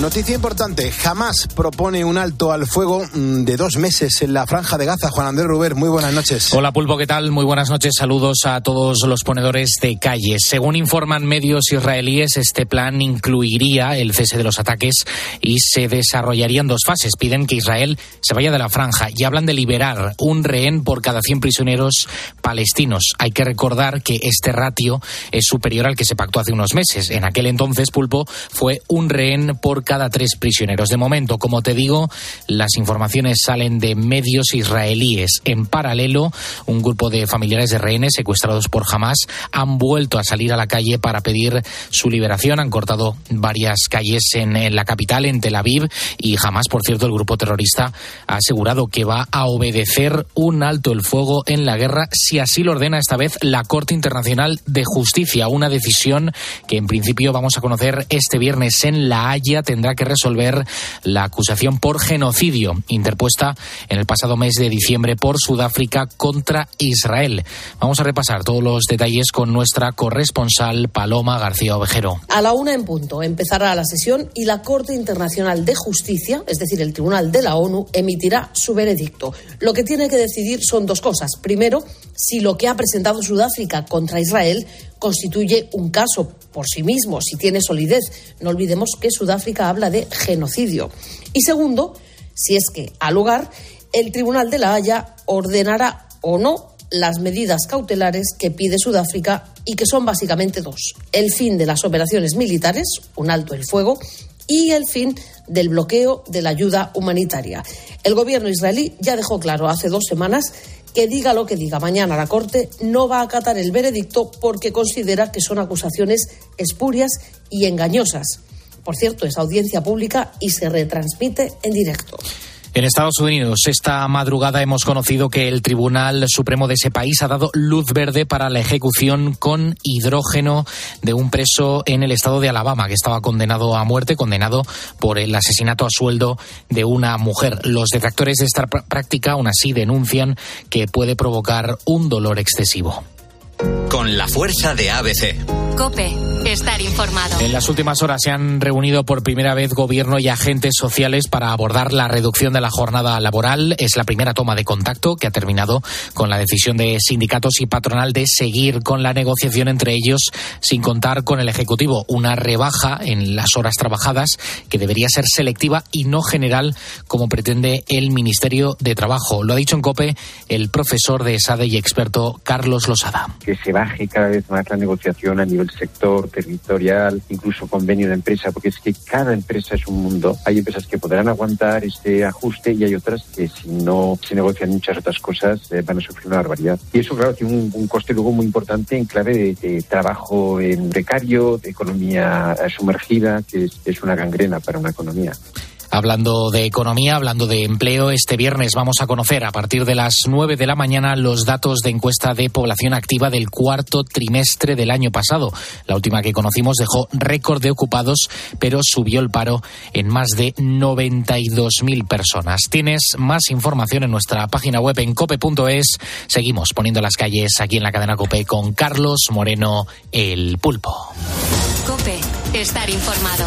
Noticia importante, jamás propone un alto al fuego mm, de dos meses en la franja de Gaza. Juan Andrés Ruber, muy buenas noches. Hola Pulpo, ¿qué tal? Muy buenas noches, saludos a todos los ponedores de calles. Según informan medios israelíes, este plan incluiría el cese de los ataques y se desarrollaría en dos fases. Piden que Israel se vaya de la franja y hablan de liberar un rehén por cada 100 prisioneros palestinos. Hay que recordar que este ratio es superior al que se pactó hace unos meses. En aquel entonces, Pulpo, fue un rehén por cada tres prisioneros. De momento, como te digo, las informaciones salen de medios israelíes. En paralelo, un grupo de familiares de rehenes secuestrados por Hamas han vuelto a salir a la calle para pedir su liberación. Han cortado varias calles en, la capital, en Tel Aviv, y Hamas, por cierto, el grupo terrorista ha asegurado que va a obedecer un alto el fuego en la guerra si así lo ordena esta vez la Corte Internacional de Justicia. Una decisión que en principio vamos a conocer este viernes en La Haya tendrá que resolver la acusación por genocidio interpuesta en el pasado mes de diciembre por Sudáfrica contra Israel. Vamos a repasar todos los detalles con nuestra corresponsal Paloma García Ovejero. A la una en punto empezará la sesión y la Corte Internacional de Justicia, es decir, el Tribunal de la ONU, emitirá su veredicto. Lo que tiene que decidir son dos cosas. Primero, si lo que ha presentado Sudáfrica contra Israel constituye un caso por sí mismo, si tiene solidez. No olvidemos que Sudáfrica habla de genocidio. Y segundo, si es que, al lugar, el Tribunal de la Haya ordenará o no las medidas cautelares que pide Sudáfrica y que son básicamente dos. El fin de las operaciones militares, un alto el fuego, y el fin del bloqueo de la ayuda humanitaria. El gobierno israelí ya dejó claro hace dos semanas que diga lo que diga mañana la Corte, no va a acatar el veredicto porque considera que son acusaciones espurias y engañosas. Por cierto, es audiencia pública y se retransmite en directo. En Estados Unidos, esta madrugada hemos conocido que el Tribunal Supremo de ese país ha dado luz verde para la ejecución con hidrógeno de un preso en el estado de Alabama que estaba condenado a muerte, condenado por el asesinato a sueldo de una mujer. Los detractores de esta práctica aún así denuncian que puede provocar un dolor excesivo. Con la fuerza de ABC. Cope, estar informado. En las últimas horas se han reunido por primera vez gobierno y agentes sociales para abordar la reducción de la jornada laboral. Es la primera toma de contacto que ha terminado con la decisión de sindicatos y patronal de seguir con la negociación entre ellos sin contar con el Ejecutivo. Una rebaja en las horas trabajadas que debería ser selectiva y no general como pretende el Ministerio de Trabajo. Lo ha dicho en COPE el profesor de SADE y experto Carlos Losada. Que se baje cada vez más la negociación a nivel sector, territorial, incluso convenio de empresa, porque es que cada empresa es un mundo. Hay empresas que podrán aguantar este ajuste y hay otras que si no se negocian muchas otras cosas eh, van a sufrir una barbaridad. Y eso, claro, tiene un, coste luego muy importante en clave de, trabajo en precario, de economía eh, sumergida, que es una gangrena para una economía. Hablando de economía, hablando de empleo, este viernes vamos a conocer a partir de las 9 de la mañana los datos de encuesta de población activa del cuarto trimestre del año pasado. La última que conocimos dejó récord de ocupados, pero subió el paro en más de 92.000 personas. Tienes más información en nuestra página web en cope.es. Seguimos poniendo las calles aquí en la cadena Cope con Carlos Moreno, el pulpo. Cope, estar informado.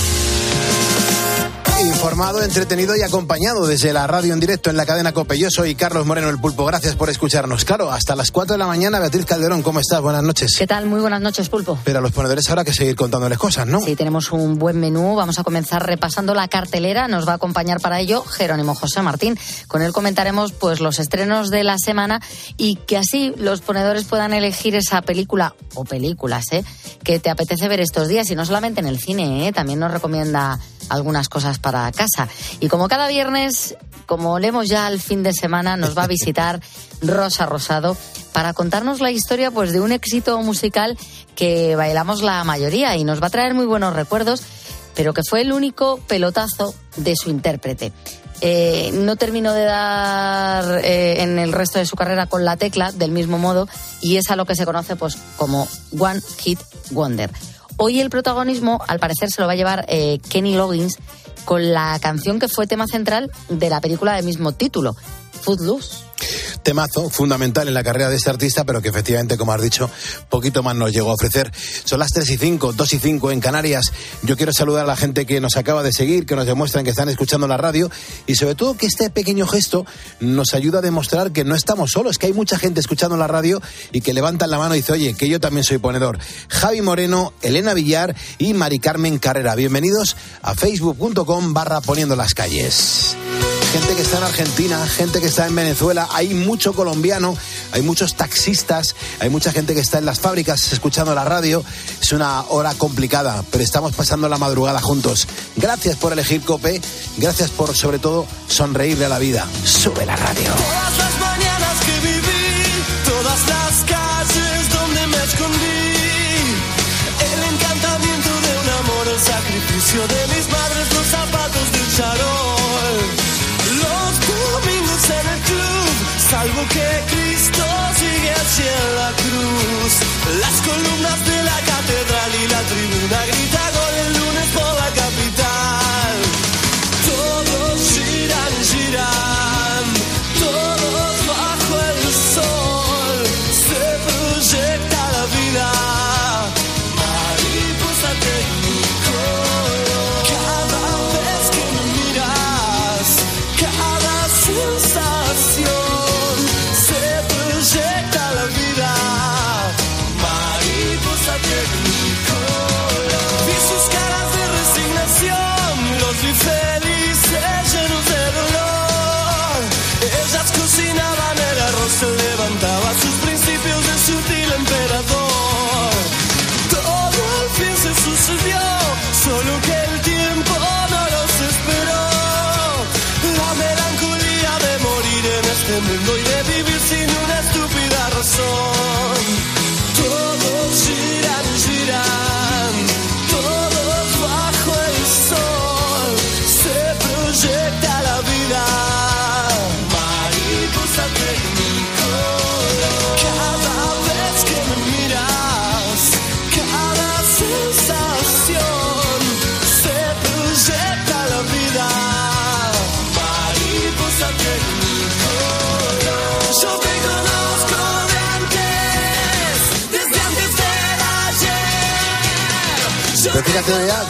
Informado, entretenido y acompañado desde la radio en directo en la cadena COPE. Yo soy Carlos Moreno el Pulpo. Gracias por escucharnos. Claro, hasta las 4 de la mañana, Beatriz Calderón, ¿cómo estás? Buenas noches. ¿Qué tal? Muy buenas noches, Pulpo. Pero a los ponedores habrá que seguir contándoles cosas, ¿no? Sí, tenemos un buen menú. Vamos a comenzar repasando la cartelera. Nos va a acompañar para ello Jerónimo José Martín. Con él comentaremos pues los estrenos de la semana y que así los ponedores puedan elegir esa película o películas ¿eh? que te apetece ver estos días y no solamente en el cine, ¿eh? también nos recomienda algunas cosas para casa. Y como cada viernes, como leemos ya al fin de semana, nos va a visitar Rosa Rosado para contarnos la historia pues de un éxito musical que bailamos la mayoría y nos va a traer muy buenos recuerdos, pero que fue el único pelotazo de su intérprete. eh, no terminó de dar eh, en el resto de su carrera con la tecla del mismo modo y es a lo que se conoce pues como One Hit Wonder. Hoy el protagonismo, al parecer, se lo va a llevar eh, Kenny Loggins con la canción que fue tema central de la película del mismo título, Footloose temazo fundamental en la carrera de este artista, pero que efectivamente, como has dicho, poquito más nos llegó a ofrecer. Son las 3 y 5, 2 y 5 en Canarias. Yo quiero saludar a la gente que nos acaba de seguir, que nos demuestran que están escuchando la radio y sobre todo que este pequeño gesto nos ayuda a demostrar que no estamos solos, que hay mucha gente escuchando la radio y que levantan la mano y dice, oye, que yo también soy ponedor. Javi Moreno, Elena Villar y Mari Carmen Carrera. Bienvenidos a facebook.com barra poniendo las calles gente que está en Argentina, gente que está en Venezuela, hay mucho colombiano, hay muchos taxistas, hay mucha gente que está en las fábricas escuchando la radio. Es una hora complicada, pero estamos pasando la madrugada juntos. Gracias por elegir Cope, gracias por sobre todo sonreírle a la vida. Sube la radio. Todas las mañanas que viví, todas las calles donde me escondí, de de mis madres, los zapatos del charol en el club, salvo que Cristo sigue hacia la cruz. Las columnas de la catedral y la tribuna grita gol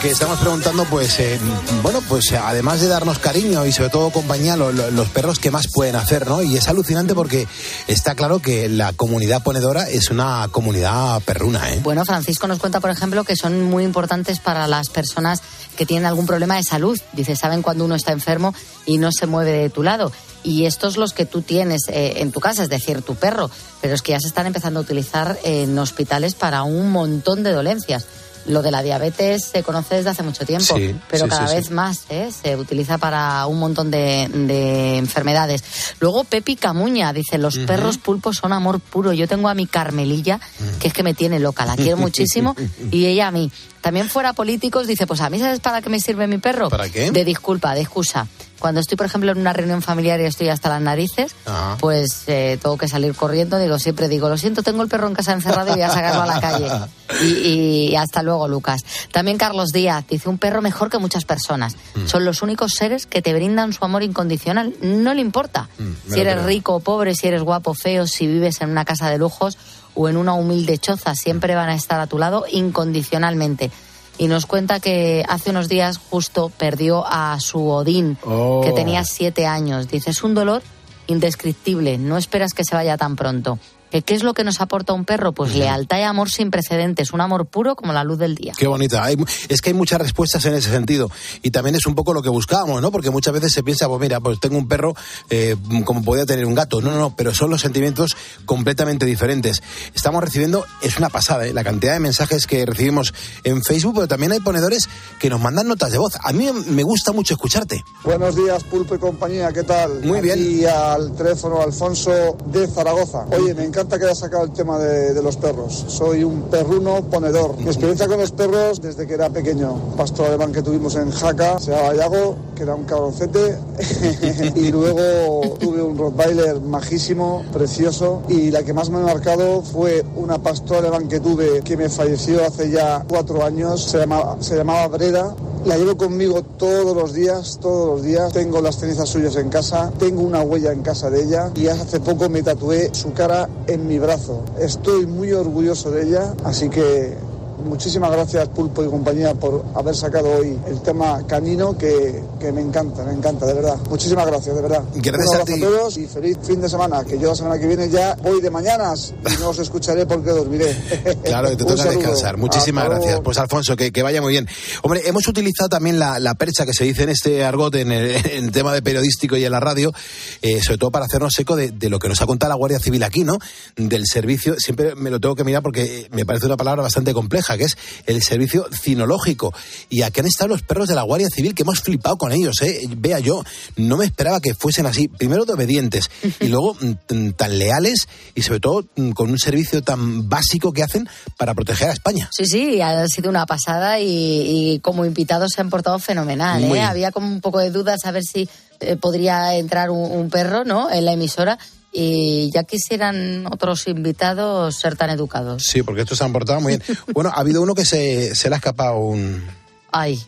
que estamos preguntando, pues, eh, bueno, pues además de darnos cariño y sobre todo compañía, lo- los perros que más pueden hacer, ¿no? Y es alucinante porque está claro que la comunidad ponedora es una comunidad perruna, ¿eh? Bueno, Francisco nos cuenta, por ejemplo, que son muy importantes para las personas que tienen algún problema de salud. Dice, saben cuando uno está enfermo y no se mueve de tu lado. Y estos los que tú tienes eh, en tu casa, es decir, tu perro. Pero es que ya se están empezando a utilizar en hospitales para un montón de dolencias. Lo de la diabetes se conoce desde hace mucho tiempo, Sí, pero sí, cada sí, vez más ¿eh? se utiliza para un montón de, de enfermedades. Luego Pepi Camuña dice, los perros pulpos son amor puro. Yo tengo a mi Carmelilla, que es que me tiene loca, la quiero muchísimo, y ella a mí. También fuera políticos dice, pues a mí sabes para qué me sirve mi perro. ¿Para qué? De disculpa, de excusa. Cuando estoy, por ejemplo, en una reunión familiar y estoy hasta las narices, pues eh, tengo que salir corriendo. Digo, siempre digo, lo siento, tengo el perro en casa encerrado y voy a sacarlo a la calle. Y, y hasta luego, Lucas. También Carlos Díaz dice, un perro mejor que muchas personas. Mm. Son los únicos seres que te brindan su amor incondicional. No le importa Mm, si eres creo. rico o pobre, si eres guapo o feo, si vives en una casa de lujos o en una humilde choza. Siempre van a estar a tu lado incondicionalmente. Y nos cuenta que hace unos días justo perdió a su Odín, Oh. que tenía siete años. Dice, es un dolor indescriptible, no esperas que se vaya tan pronto. ¿Que ¿Qué es lo que nos aporta un perro? Pues lealtad y amor sin precedentes, un amor puro como la luz del día. Qué bonita. Hay es que hay muchas respuestas en ese sentido. Y también es un poco lo que buscábamos, ¿no? Porque muchas veces se piensa, pues mira, pues tengo un perro eh, como podía tener un gato. No, no, no, pero son los sentimientos completamente diferentes. Estamos recibiendo, es una pasada, ¿eh? la cantidad de mensajes que recibimos en Facebook, pero también hay ponedores que nos mandan notas de voz. A mí me gusta mucho escucharte. Buenos días, Pulpo y compañía, ¿qué tal? Muy bien. Aquí al teléfono Alfonso de Zaragoza. Oye, me encanta encanta que haya sacado el tema de, de los perros. Soy un perruno ponedor. Mi experiencia con los perros desde que era pequeño. Pastor alemán que tuvimos en Jaca, se llamaba Yago, que era un cabroncete. y luego tuve un Rottweiler majísimo, precioso. Y la que más me ha marcado fue una pastor alemán que tuve que me falleció hace ya cuatro años. Se llamaba, se llamaba Breda. La llevo conmigo todos los días, todos los días. Tengo las cenizas suyas en casa, tengo una huella en casa de ella y hace poco me tatué su cara en mi brazo. Estoy muy orgulloso de ella, así que muchísimas gracias Pulpo y compañía por haber sacado hoy el tema canino que, que me encanta, me encanta, de verdad. Muchísimas gracias, de verdad. Gracias a ti. todos y feliz fin de semana, que yo la semana que viene ya voy de mañanas y no os escucharé porque dormiré. Claro, que te toca descansar. Muchísimas gracias. Pues Alfonso, que, que vaya muy bien. Hombre, hemos utilizado también la, la percha que se dice en este argot, en el, en el tema de periodístico y en la radio, eh, sobre todo para hacernos eco de, de lo que nos ha contado la Guardia Civil aquí, ¿no? Del servicio, siempre me lo tengo que mirar porque me parece una palabra bastante compleja, que es el servicio cinológico. Y aquí han estado los perros de la Guardia Civil, que hemos flipado con ellos, ¿eh? Vea yo, no me esperaba que fuesen así. Primero de obedientes y luego mm, tan leales y sobre todo mm, con un servicio tan básico que hacen para proteger a España. Sí, sí, ha sido una pasada y, y como invitados se han portado fenomenal. ¿eh? Había como un poco de dudas a ver si eh, podría entrar un, un perro ¿no? en la emisora y ya quisieran otros invitados ser tan educados. Sí, porque estos se han portado muy bien. Bueno, ha habido uno que se, se le ha escapado un... Ay,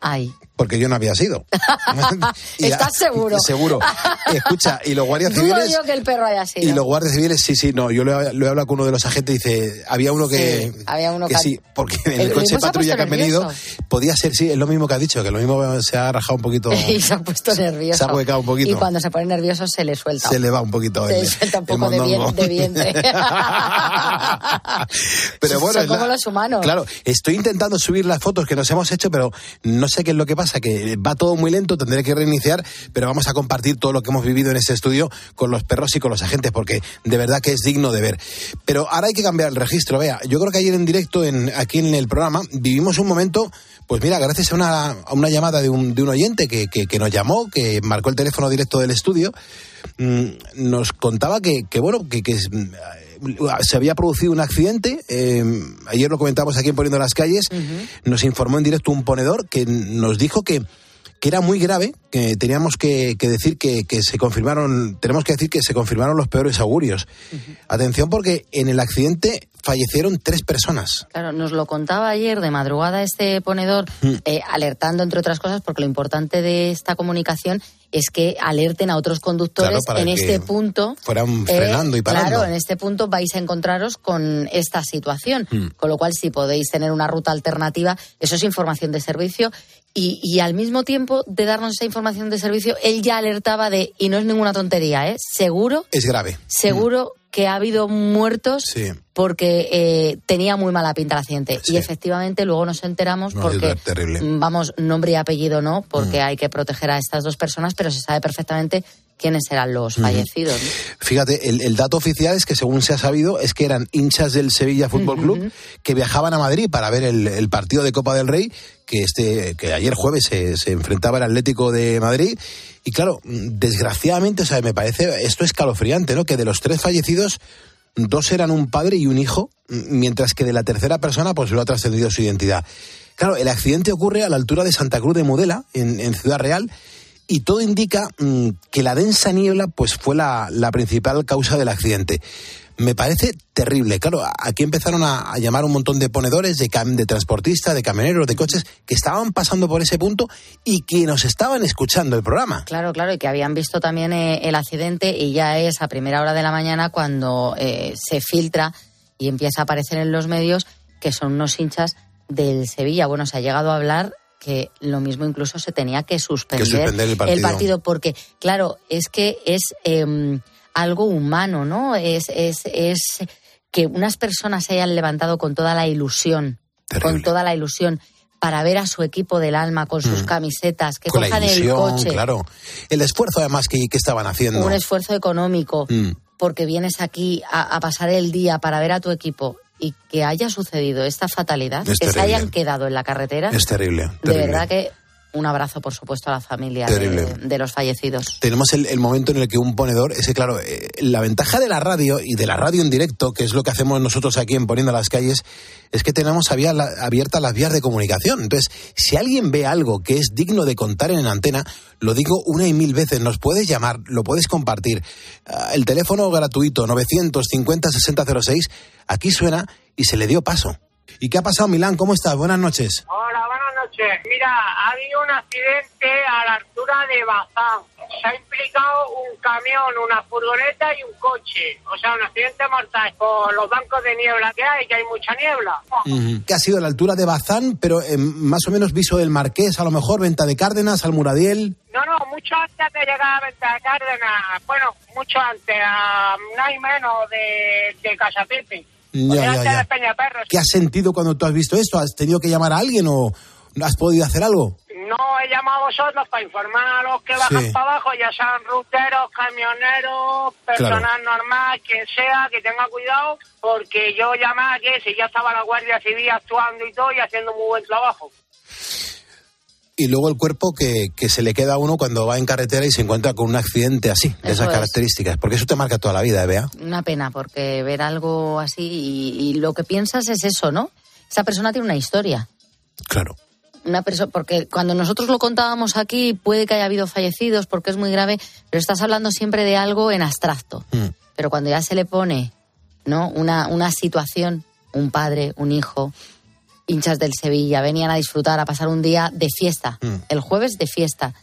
ay. Porque yo no había sido. ¿Estás seguro? Seguro. Escucha, y los guardias civiles... yo que el perro haya sido. Y los guardias civiles, sí, sí, no. Yo lo he, lo he hablado con uno de los agentes y dice, había uno que, Sí, había uno que que- sí, porque en el, coche patrulla que han venido, podía ser, sí, es lo mismo que ha dicho, que lo mismo se ha rajado un poquito, y se ha puesto nervioso. se ha huecado un poquito. Y cuando se pone nervioso se le suelta. se le va un poquito Se le suelta un poco de, bien- mondongo. de vientre. pero bueno, Son es la- como los humanos. Claro, estoy intentando subir las fotos que nos hemos hecho, pero no sé qué es lo que pasa, que va todo muy lento, tendré que reiniciar, pero vamos a compartir todo lo que hemos vivido en este estudio con los perros y con los agentes, porque de verdad que es digno de ver. Pero ahora hay que cambiar el registro, vea, yo creo que ayer en directo, en, aquí en el programa, vivimos un momento, pues mira, gracias a una, llamada de un, de un oyente que, nos llamó, que marcó el teléfono directo del estudio, mm, nos contaba que, que bueno, que, que se había producido un accidente. eh, ayer lo comentamos aquí en Poniendo las Calles. Nos informó en directo un ponedor que nos dijo que, que era muy grave, que teníamos que, que decir que, que se confirmaron, tenemos que decir que se confirmaron los peores augurios. Atención porque en el accidente fallecieron tres personas. Claro, nos lo contaba ayer de madrugada este ponedor, Mm. eh, alertando entre otras cosas, porque lo importante de esta comunicación es que alerten a otros conductores Claro, en este punto. eh, fueran frenando y parando. Claro, en este punto vais a encontraros con esta situación. Mm. Con lo cual, si podéis tener una ruta alternativa, eso es información de servicio. Y, y al mismo tiempo de darnos esa información de servicio, él ya alertaba de, y no es ninguna tontería, ¿eh? Seguro, Es grave. seguro que ha habido muertos Sí. porque eh, tenía muy mala pinta el accidente. Sí. Y efectivamente luego nos enteramos No, porque, terrible. mm, vamos, nombre y apellido no, porque Mm. hay que proteger a estas dos personas, pero se sabe perfectamente quiénes eran los fallecidos. ¿no? Fíjate, el, el dato oficial es que según se ha sabido es que eran hinchas del Sevilla Fútbol Club que viajaban a Madrid para ver el, el partido de Copa del Rey que este que ayer jueves se, se enfrentaba el Atlético de Madrid y claro, desgraciadamente, o sea, me parece esto escalofriante, ¿no? Que de los tres fallecidos dos eran un padre y un hijo, mientras que de la tercera persona pues lo ha trascendido su identidad. Claro, el accidente ocurre a la altura de Santa Cruz de Mudela, en, en Ciudad Real, y todo indica mm, que la densa niebla pues fue la, la principal causa del accidente. Me parece terrible. Claro, aquí empezaron a, a llamar un montón de ponedores, de, cam- de transportistas, de camioneros, de coches, que estaban pasando por ese punto y que nos estaban escuchando el programa. Claro, claro, y que habían visto también eh, el accidente y ya es a primera hora de la mañana cuando eh, se filtra y empieza a aparecer en los medios que son unos hinchas del Sevilla. Bueno, se ha llegado a hablar que lo mismo incluso se tenía que suspender, Que suspender el partido. porque, claro, es que es eh, algo humano, ¿no? Es, es, es que unas personas se hayan levantado con toda la ilusión, Terrible. con toda la ilusión, para ver a su equipo del alma con sus camisetas, que Mm. Con cojan el ilusión, coche, claro. El esfuerzo además que, que estaban haciendo. un esfuerzo económico, Mm. porque vienes aquí a, a pasar el día para ver a tu equipo y que haya sucedido esta fatalidad, Es que se hayan quedado en la carretera, Es terrible. de verdad que un abrazo, por supuesto, a la familia de, de los fallecidos. tenemos el, el momento en el que un ponedor, es que claro, eh, la ventaja de la radio y de la radio en directo, que es lo que hacemos nosotros aquí en Poniendo las Calles, es que tenemos abiertas las vías de comunicación. Entonces, si alguien ve algo que es digno de contar en antena, lo digo una y mil veces, nos puedes llamar, lo puedes compartir. Ah, el teléfono gratuito 950-6006, aquí suena y se le dio paso. ¿Y qué ha pasado, Milán? ¿Cómo estás? Buenas noches. Hola, noches. Mira, ha habido un accidente a la altura de Bazán. Se ha implicado un camión, una furgoneta y un coche. O sea, un accidente mortal por los bancos de niebla que hay, que hay mucha niebla. Que ha sido a la altura de Bazán, pero eh, más o menos viso del Marqués, a lo mejor Venta de Cárdenas, Almuradiel. No, no, mucho antes de llegar a Venta de Cárdenas. Bueno, mucho antes, a no hay menos de, de. Ya, ya, ya. ¿Qué has sentido cuando tú has visto esto? ¿Has tenido que llamar a alguien o has podido hacer algo? No he llamado a vosotros para informar a los que bajan Sí. para abajo, ya sean ruteros, camioneros, personal normal, quien sea, que tenga cuidado, porque yo llamé ayer, si ya estaba la Guardia Civil actuando y todo y haciendo muy buen trabajo. Y luego el cuerpo que, que se le queda a uno cuando va en carretera y se encuentra con un accidente así, de Eso esas es. características. Porque eso te marca toda la vida, ¿eh, Bea. Una pena, porque ver algo así y, y lo que piensas es eso, ¿no? Esa persona tiene una historia. Claro. Una persona, porque cuando nosotros lo contábamos aquí puede que haya habido fallecidos porque es muy grave, pero estás hablando siempre de algo en abstracto. Mm. Pero cuando ya se le pone, ¿no? Una, una situación, un padre, un hijo, hinchas del Sevilla, venían a disfrutar, a pasar un día de fiesta, Mm. el jueves de fiesta,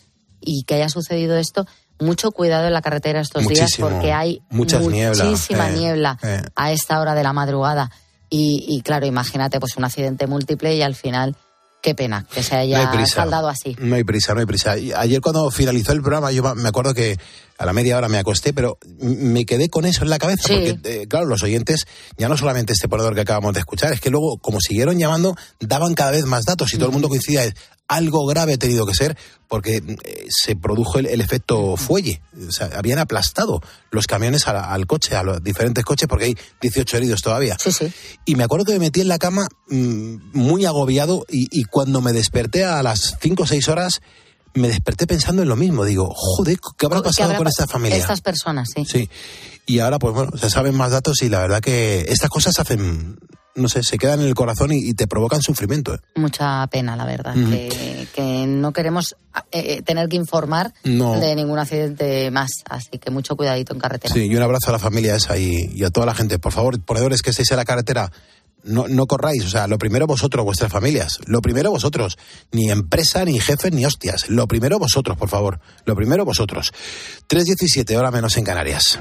y que haya sucedido esto, mucho cuidado en la carretera estos días porque hay niebla, muchísima eh, niebla eh. a esta hora de la madrugada. Y, y claro, imagínate pues un accidente múltiple y al final, qué pena que se No hay haya prisa. saldado así. No hay prisa, no hay prisa. Ayer cuando finalizó el programa, yo me acuerdo que a la media hora me acosté, pero me quedé con eso en la cabeza, Sí. porque, eh, claro, los oyentes, ya no solamente este ponedor que acabamos de escuchar, es que luego, como siguieron llamando, daban cada vez más datos y todo el mundo coincidía, algo grave ha tenido que ser, porque eh, se produjo el, el efecto fuelle. O sea, habían aplastado los camiones al coche, a los diferentes coches, porque hay 18 heridos todavía. Sí, sí. Y me acuerdo que me metí en la cama mm, muy agobiado y, y cuando me desperté a las 5 o 6 horas, me desperté pensando en lo mismo. Digo, joder, ¿qué habrá ¿Qué pasado habrá con esta familia? Estas personas, sí. Sí. Y ahora, pues bueno, se saben más datos y la verdad que estas cosas hacen, no sé, se quedan en el corazón y, y te provocan sufrimiento. ¿eh? Mucha pena, la verdad, que, que no queremos eh, eh, tener que informar No. de ningún accidente más. Así que mucho cuidadito en carretera. Sí, y un abrazo a la familia esa y, y a toda la gente. Por favor, ponedores que estéis en la carretera, no, no corráis. O sea, lo primero vosotros, vuestras familias. Lo primero vosotros. Ni empresa, ni jefes, ni hostias. Lo primero vosotros, por favor. Lo primero vosotros. 3.17, hora menos en Canarias.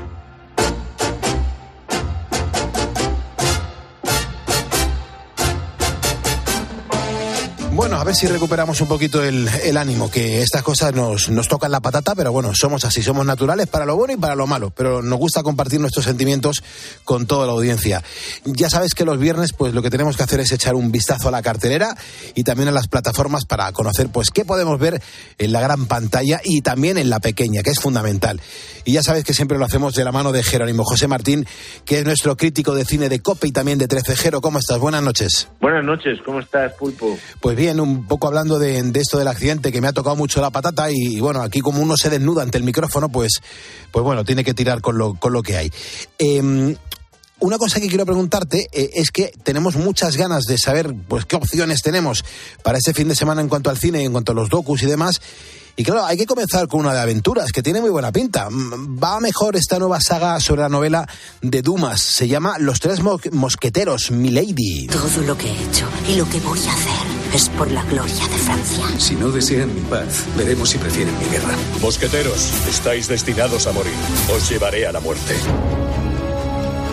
Bueno, a ver si recuperamos un poquito el, el ánimo, que estas cosas nos, nos tocan la patata, pero bueno, somos así, somos naturales para lo bueno y para lo malo, pero nos gusta compartir nuestros sentimientos con toda la audiencia. Ya sabes que los viernes, pues lo que tenemos que hacer es echar un vistazo a la cartelera y también a las plataformas para conocer, pues, qué podemos ver en la gran pantalla y también en la pequeña, que es fundamental. Y ya sabes que siempre lo hacemos de la mano de Jerónimo José Martín, que es nuestro crítico de cine de COPE y también de Trecejero. ¿Cómo estás? Buenas noches. Buenas noches, ¿cómo estás, Pulpo? Pues bien, un poco hablando de, de esto del accidente que me ha tocado mucho la patata y, y bueno, aquí como uno se desnuda ante el micrófono, pues, pues bueno, tiene que tirar con lo, con lo que hay. Em, una cosa que quiero preguntarte eh, es que tenemos muchas ganas de saber pues qué opciones tenemos para este fin de semana en cuanto al cine, en cuanto a los docus y demás. Y claro, hay que comenzar con una de aventuras que tiene muy buena pinta. Mm, Va mejor esta nueva saga sobre la novela de Dumas. Se llama Los tres mo- mosqueteros, Milady. Todo lo que he hecho y lo que voy a hacer es por la gloria de Francia. Si no desean mi paz, veremos si prefieren mi guerra. Mosqueteros, estáis destinados a morir. Os llevaré a la muerte.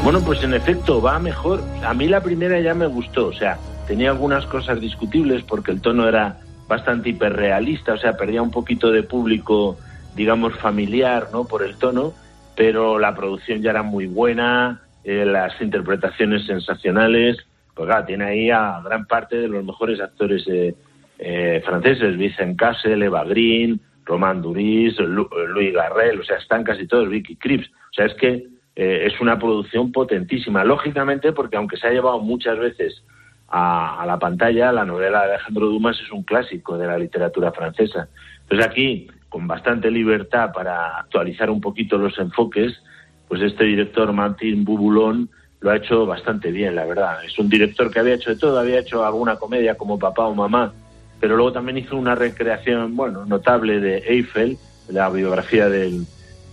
Bueno, pues en efecto, va mejor. A mí la primera ya me gustó, o sea, tenía algunas cosas discutibles porque el tono era bastante hiperrealista, o sea, perdía un poquito de público, digamos, familiar, ¿no? Por el tono, pero la producción ya era muy buena, eh, las interpretaciones sensacionales, pues claro, tiene ahí a gran parte de los mejores actores eh, eh, franceses, Vincent Cassel, Eva Green, Romain Duris, Lu- Louis Garrel, o sea, están casi todos, Vicky Krieps, o sea, es que eh, es una producción potentísima, lógicamente, porque aunque se ha llevado muchas veces a, a la pantalla, la novela de Alejandro Dumas es un clásico de la literatura francesa. Entonces aquí, con bastante libertad para actualizar un poquito los enfoques, pues este director Martín Bubulón lo ha hecho bastante bien, la verdad. Es un director que había hecho de todo, había hecho alguna comedia como Papá o Mamá, pero luego también hizo una recreación, bueno, notable de Eiffel, la biografía del,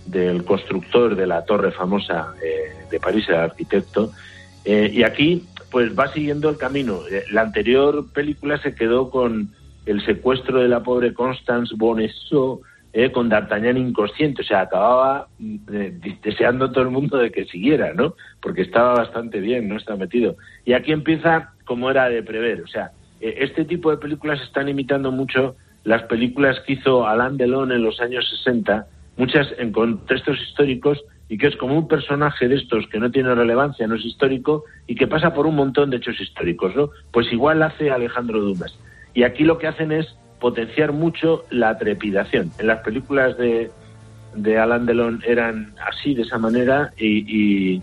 del constructor de la torre famosa eh, de París, el arquitecto. Eh, y aquí, pues va siguiendo el camino. Eh, La anterior película se quedó con el secuestro de la pobre Constance Bonesseau, eh, con D'Artagnan inconsciente, o sea, acababa eh, deseando todo el mundo de que siguiera, ¿no? Porque estaba bastante bien, ¿no? Está metido. Y aquí empieza como era de prever, o sea, eh, este tipo de películas están imitando mucho las películas que hizo Alain Delon en los años 60, muchas en contextos históricos y que es como un personaje de estos que no tiene relevancia, no es histórico y que pasa por un montón de hechos históricos, ¿no? Pues igual hace Alejandro Dumas. Y aquí lo que hacen es potenciar mucho la trepidación. En las películas de, de Alain Delon eran así, de esa manera, y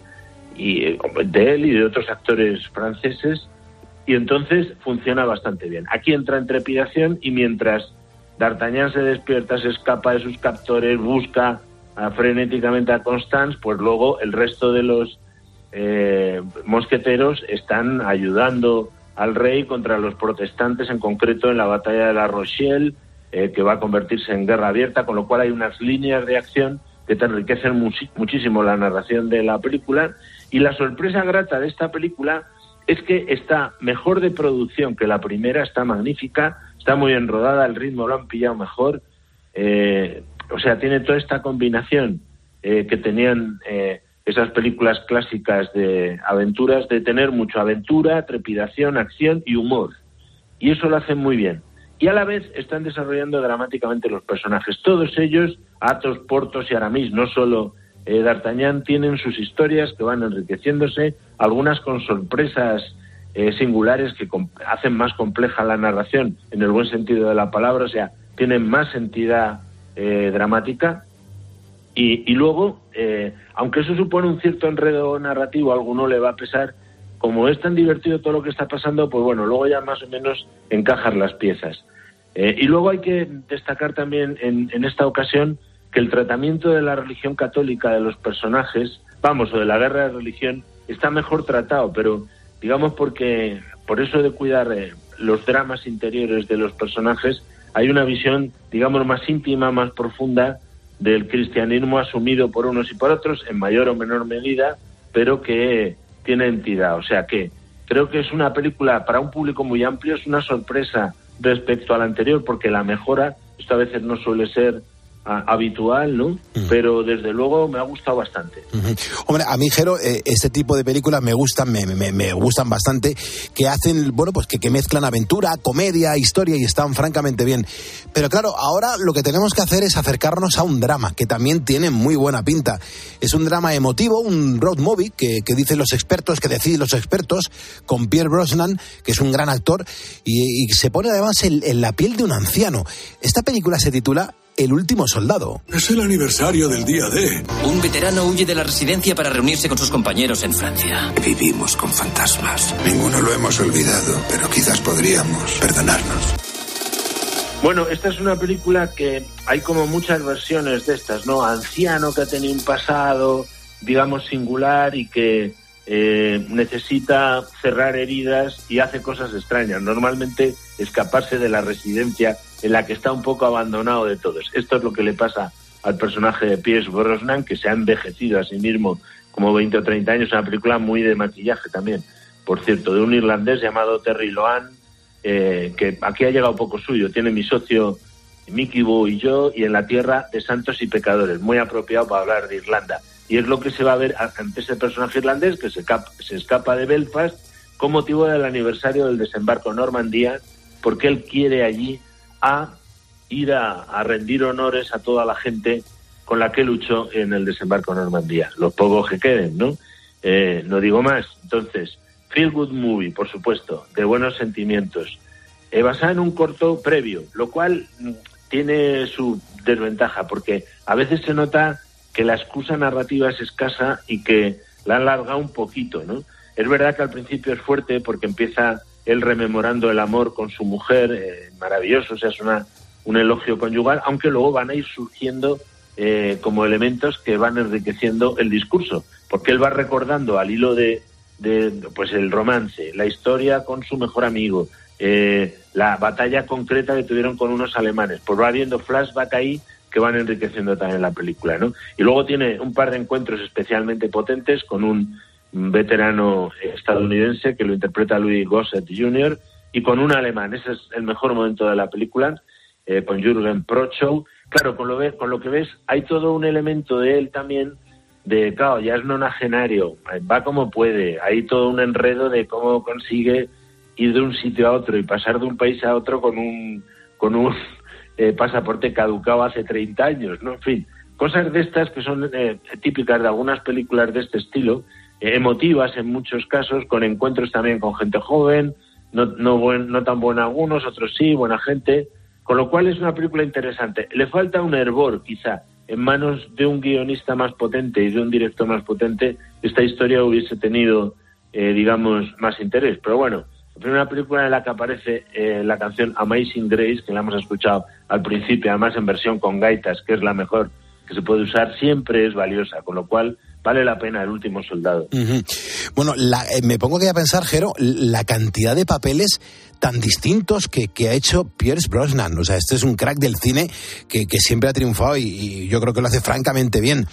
de él y de otros actores franceses, y entonces funciona bastante bien. Aquí entra en trepidación y mientras D'Artagnan se despierta, se escapa de sus captores, busca a, frenéticamente a Constance, pues luego el resto de los eh, mosqueteros están ayudando al rey contra los protestantes, en concreto en la batalla de La Rochelle, eh, que va a convertirse en guerra abierta, con lo cual hay unas líneas de acción que te enriquecen muchísimo la narración de la película. Y la sorpresa grata de esta película es que está mejor de producción que la primera, está magnífica, está muy bien rodada, el ritmo lo han pillado mejor. eh, o sea, tiene toda esta combinación eh, que tenían eh, esas películas clásicas de aventuras, de tener mucha aventura, trepidación, acción y humor. Y eso lo hacen muy bien. Y a la vez están desarrollando dramáticamente los personajes. Todos ellos, Athos, Porthos y Aramis, no solo eh, D'Artagnan, tienen sus historias que van enriqueciéndose, algunas con sorpresas eh, singulares que hacen más compleja la narración en el buen sentido de la palabra, o sea, tienen más entidad eh, dramática. Y, y luego, eh, aunque eso supone un cierto enredo narrativo, a alguno le va a pesar, como es tan divertido todo lo que está pasando, pues bueno, luego ya más o menos encajar las piezas. Eh, y luego hay que destacar también en, en esta ocasión que el tratamiento de la religión católica de los personajes, vamos, o de la guerra de religión, está mejor tratado, pero digamos porque por eso de cuidar eh, los dramas interiores de los personajes, hay una visión, digamos, más íntima, más profunda del cristianismo asumido por unos y por otros, en mayor o menor medida, pero que tiene entidad. O sea que creo que es una película para un público muy amplio, es una sorpresa respecto a la anterior, porque la mejora, esto a veces no suele ser habitual, ¿no? Pero desde luego me ha gustado bastante. Hombre, a mí, Jero, eh, este tipo de películas me gustan, me, me- me gustan bastante, que hacen, bueno, pues que, que mezclan aventura, comedia, historia y están francamente bien. Pero claro, ahora lo que tenemos que hacer es acercarnos a un drama, que también tiene muy buena pinta. Es un drama emotivo, un road movie, que, que dicen los expertos, que deciden los expertos, con Pierre Brosnan, que es un gran actor, y, y se pone además en- en la piel de un anciano. Esta película se titula El último soldado. Es el aniversario del día D. Un veterano huye de la residencia para reunirse con sus compañeros en Francia. Vivimos con fantasmas. Ninguno lo hemos olvidado, pero quizás podríamos perdonarnos. Bueno, esta es una película que hay como muchas versiones de estas, ¿no? Anciano que ha tenido un pasado, digamos, singular y que eh, necesita cerrar heridas y hace cosas extrañas. Normalmente escaparse de la residencia en la que está un poco abandonado de todos. Esto es lo que le pasa al personaje de Pierce Brosnan, que se ha envejecido a sí mismo como 20 o 30 años. Una película muy de maquillaje también, por cierto, de un irlandés llamado Terry Loan, eh, que aquí ha llegado poco suyo. Tiene mi socio Mickey Boo y yo, y en la tierra de santos y pecadores, muy apropiado para hablar de Irlanda. Y es lo que se va a ver ante ese personaje irlandés que se, se escapa de Belfast con motivo del aniversario del desembarco en Normandía, porque él quiere allí a ir a, rendir honores a toda la gente con la que luchó en el desembarco en Normandía. Los pocos que queden, ¿no? Eh, no digo más. Entonces, Feel Good Movie, por supuesto, de buenos sentimientos, eh, basada en un corto previo, lo cual mm, tiene su desventaja, porque a veces se nota que la excusa narrativa es escasa y que la han un poquito, ¿no? Es verdad que al principio es fuerte porque empieza él rememorando el amor con su mujer, eh, maravilloso, o sea, es una, un elogio conyugal, aunque luego van a ir surgiendo eh, como elementos que van enriqueciendo el discurso, porque él va recordando al hilo de, de pues el romance, la historia con su mejor amigo, eh, la batalla concreta que tuvieron con unos alemanes, pues va habiendo flashback ahí que van enriqueciendo también la película, ¿no? Y luego tiene un par de encuentros especialmente potentes con un veterano estadounidense que lo interpreta Louis Gossett Jr. y con un alemán. Ese es el mejor momento de la película, eh, con Jürgen Prochow. Claro, con lo, ve, con lo que ves, hay todo un elemento de él también, de, claro, ya es nonagenario, va como puede, hay todo un enredo de cómo consigue ir de un sitio a otro y pasar de un país a otro con un, con un eh, pasaporte caducado hace 30 años, ¿no? En fin, cosas de estas que son eh, típicas de algunas películas de este estilo, eh, emotivas en muchos casos, con encuentros también con gente joven, no, no, buen, no tan buena algunos, otros sí, buena gente, con lo cual es una película interesante. Le falta un hervor, quizá, en manos de un guionista más potente y de un director más potente, esta historia hubiese tenido, eh, digamos, más interés. Pero bueno, la primera película en la que aparece eh, la canción Amazing Grace, que la hemos escuchado al principio, además en versión con gaitas, que es la mejor que se puede usar, siempre es valiosa, con lo cual vale la pena el último soldado. Bueno, eh, me pongo aquí a pensar, Jero, la cantidad de papeles tan distintos que, ha hecho Pierce Brosnan. O sea, este es un crack del cine que, siempre ha triunfado y, yo creo que lo hace francamente bien.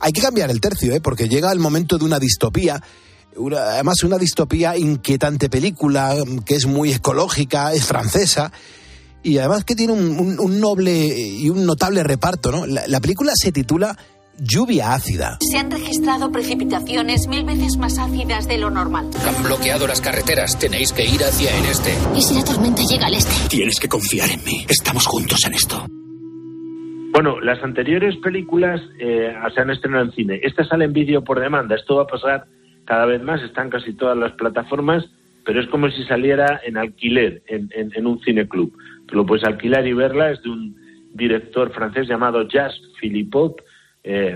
Hay que cambiar el tercio, ¿eh? porque llega el momento de una distopía. además, una distopía inquietante película que es muy ecológica, es francesa y además que tiene un, noble y un notable reparto, ¿no? la película se titula lluvia ácida. Se han registrado precipitaciones mil veces más ácidas de lo normal. Han bloqueado las carreteras. Tenéis que ir hacia el este. ¿Y si la tormenta llega al este? Tienes que confiar en mí. Estamos juntos en esto. Bueno, las anteriores películas eh, se han estrenado en cine. Esta sale en vídeo por demanda. Esto va a pasar cada vez más. Están casi todas las plataformas, pero es como si saliera en alquiler en, en un cineclub. Tú lo puedes alquilar y verla. Es de un director francés llamado Jazz Philippot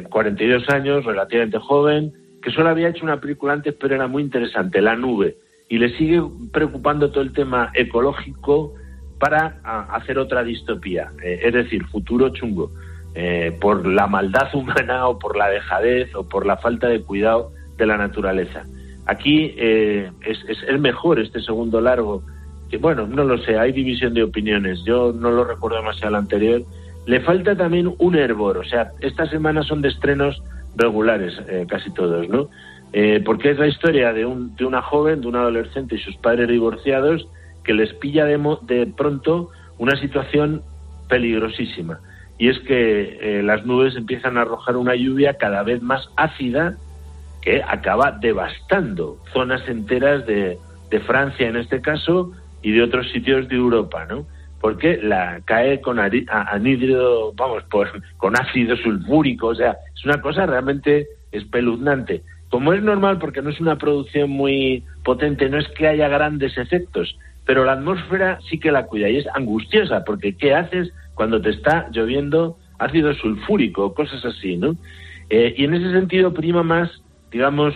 42 eh, años, relativamente joven, que solo había hecho una película antes, pero era muy interesante, La Nube, y le sigue preocupando todo el tema ecológico para hacer otra distopía, eh, es decir, futuro chungo, eh, por la maldad humana o por la dejadez o por la falta de cuidado de la naturaleza. Aquí es, es, mejor este segundo largo, que bueno, no lo sé, hay división de opiniones, yo no lo recuerdo demasiado al anterior, le falta también un hervor, o sea, estas semanas son de estrenos regulares, eh, casi todos, ¿no? Eh, porque es la historia de, un, de una joven, de un adolescente y sus padres divorciados que les pilla de, de pronto una situación peligrosísima. Y es que eh, las nubes empiezan a arrojar una lluvia cada vez más ácida que acaba devastando zonas enteras de, de Francia en este caso y de otros sitios de Europa, ¿no? Porque la cae con anhídrido, vamos, con ácido sulfúrico, o sea, es una cosa realmente espeluznante. Como es normal, porque no es una producción muy potente, no es que haya grandes efectos, pero la atmósfera sí que la cuida y es angustiosa, porque ¿qué haces cuando te está lloviendo ácido sulfúrico, cosas así, ¿no? Eh, y en ese sentido prima más, digamos,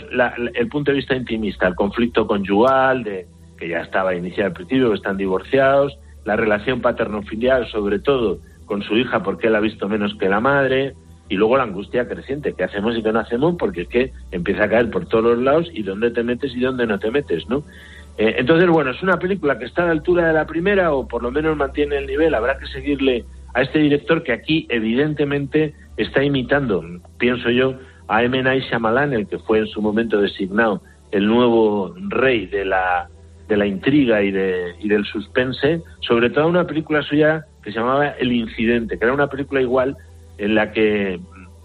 el punto de vista intimista, el conflicto conyugal, de que ya estaba iniciado al principio, que están divorciados, la relación paterno-filial, sobre todo con su hija porque él ha visto menos que la madre, y luego la angustia creciente, qué hacemos y qué no hacemos, porque es que empieza a caer por todos los lados y dónde te metes y dónde no te metes, ¿no? Eh, entonces, bueno, es una película que está a la altura de la primera o por lo menos mantiene el nivel, habrá que seguirle a este director que aquí evidentemente está imitando, pienso yo, a M. Night Shyamalan, el que fue en su momento designado el nuevo rey de la de la intriga y, de, y del suspense, sobre todo una película suya que se llamaba El Incidente, que era una película igual en la que,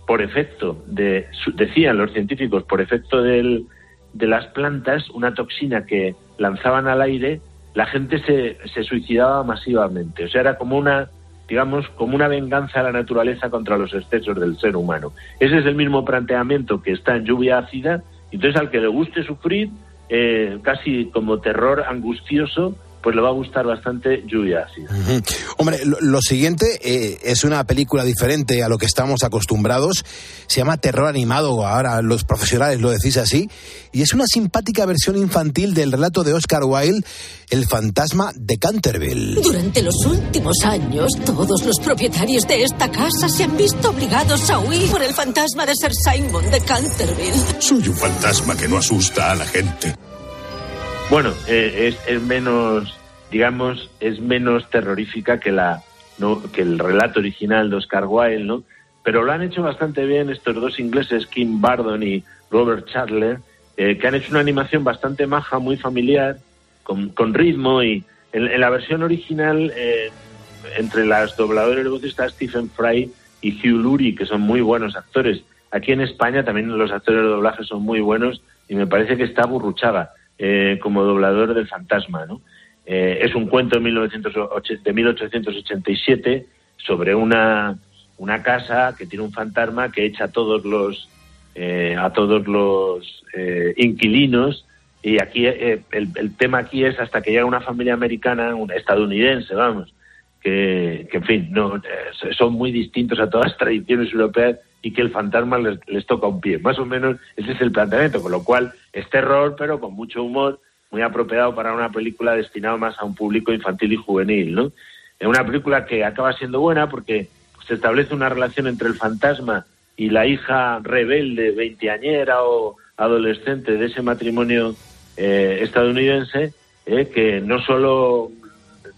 por efecto, de, decían los científicos, por efecto del, de las plantas, una toxina que lanzaban al aire, la gente se, se suicidaba masivamente. O sea, era como una, digamos, como una venganza a la naturaleza contra los excesos del ser humano. Ese es el mismo planteamiento que está en lluvia ácida, entonces al que le guste sufrir, eh, casi como terror angustioso, pues le va a gustar bastante Lluvia Ácida. Ujú. Hombre, lo, lo siguiente eh, es una película diferente a lo que estamos acostumbrados. Se llama Terror Animado, ahora los profesionales lo decís así. Y es una simpática versión infantil del relato de Oscar Wilde, El fantasma de Canterville. Durante los últimos años, todos los propietarios de esta casa se han visto obligados a huir por el fantasma de Sir Simon de Canterville. Soy un fantasma que no asusta a la gente. Bueno, eh, es, menos, digamos, es menos terrorífica que la no, que el relato original de Oscar Wilde, ¿no? Pero lo han hecho bastante bien estos dos ingleses, Kim Bardon y Robert Chandler, eh, que han hecho una animación bastante maja, muy familiar, con, ritmo y en, la versión original eh, entre las dobladores de voz está Stephen Fry y Hugh Laurie, que son muy buenos actores. Aquí en España también los actores de doblaje son muy buenos y me parece que está Burruchaga eh, como doblador del fantasma, ¿no? Eh, es un cuento de, 1908 de 1887 sobre una, una casa que tiene un fantasma que echa a todos los eh, a todos los eh, inquilinos y aquí eh, el, el tema aquí es hasta que llega una familia americana, una estadounidense, vamos, que, que en fin, no eh, son muy distintos a todas las tradiciones europeas y que el fantasma les, les toca un pie. Más o menos ese es el planteamiento, con lo cual es terror, pero con mucho humor, muy apropiado para una película destinada más a un público infantil y juvenil, ¿no? Es una película que acaba siendo buena porque se establece una relación entre el fantasma y la hija rebelde, veinteañera o adolescente de ese matrimonio eh, estadounidense, eh, que no solo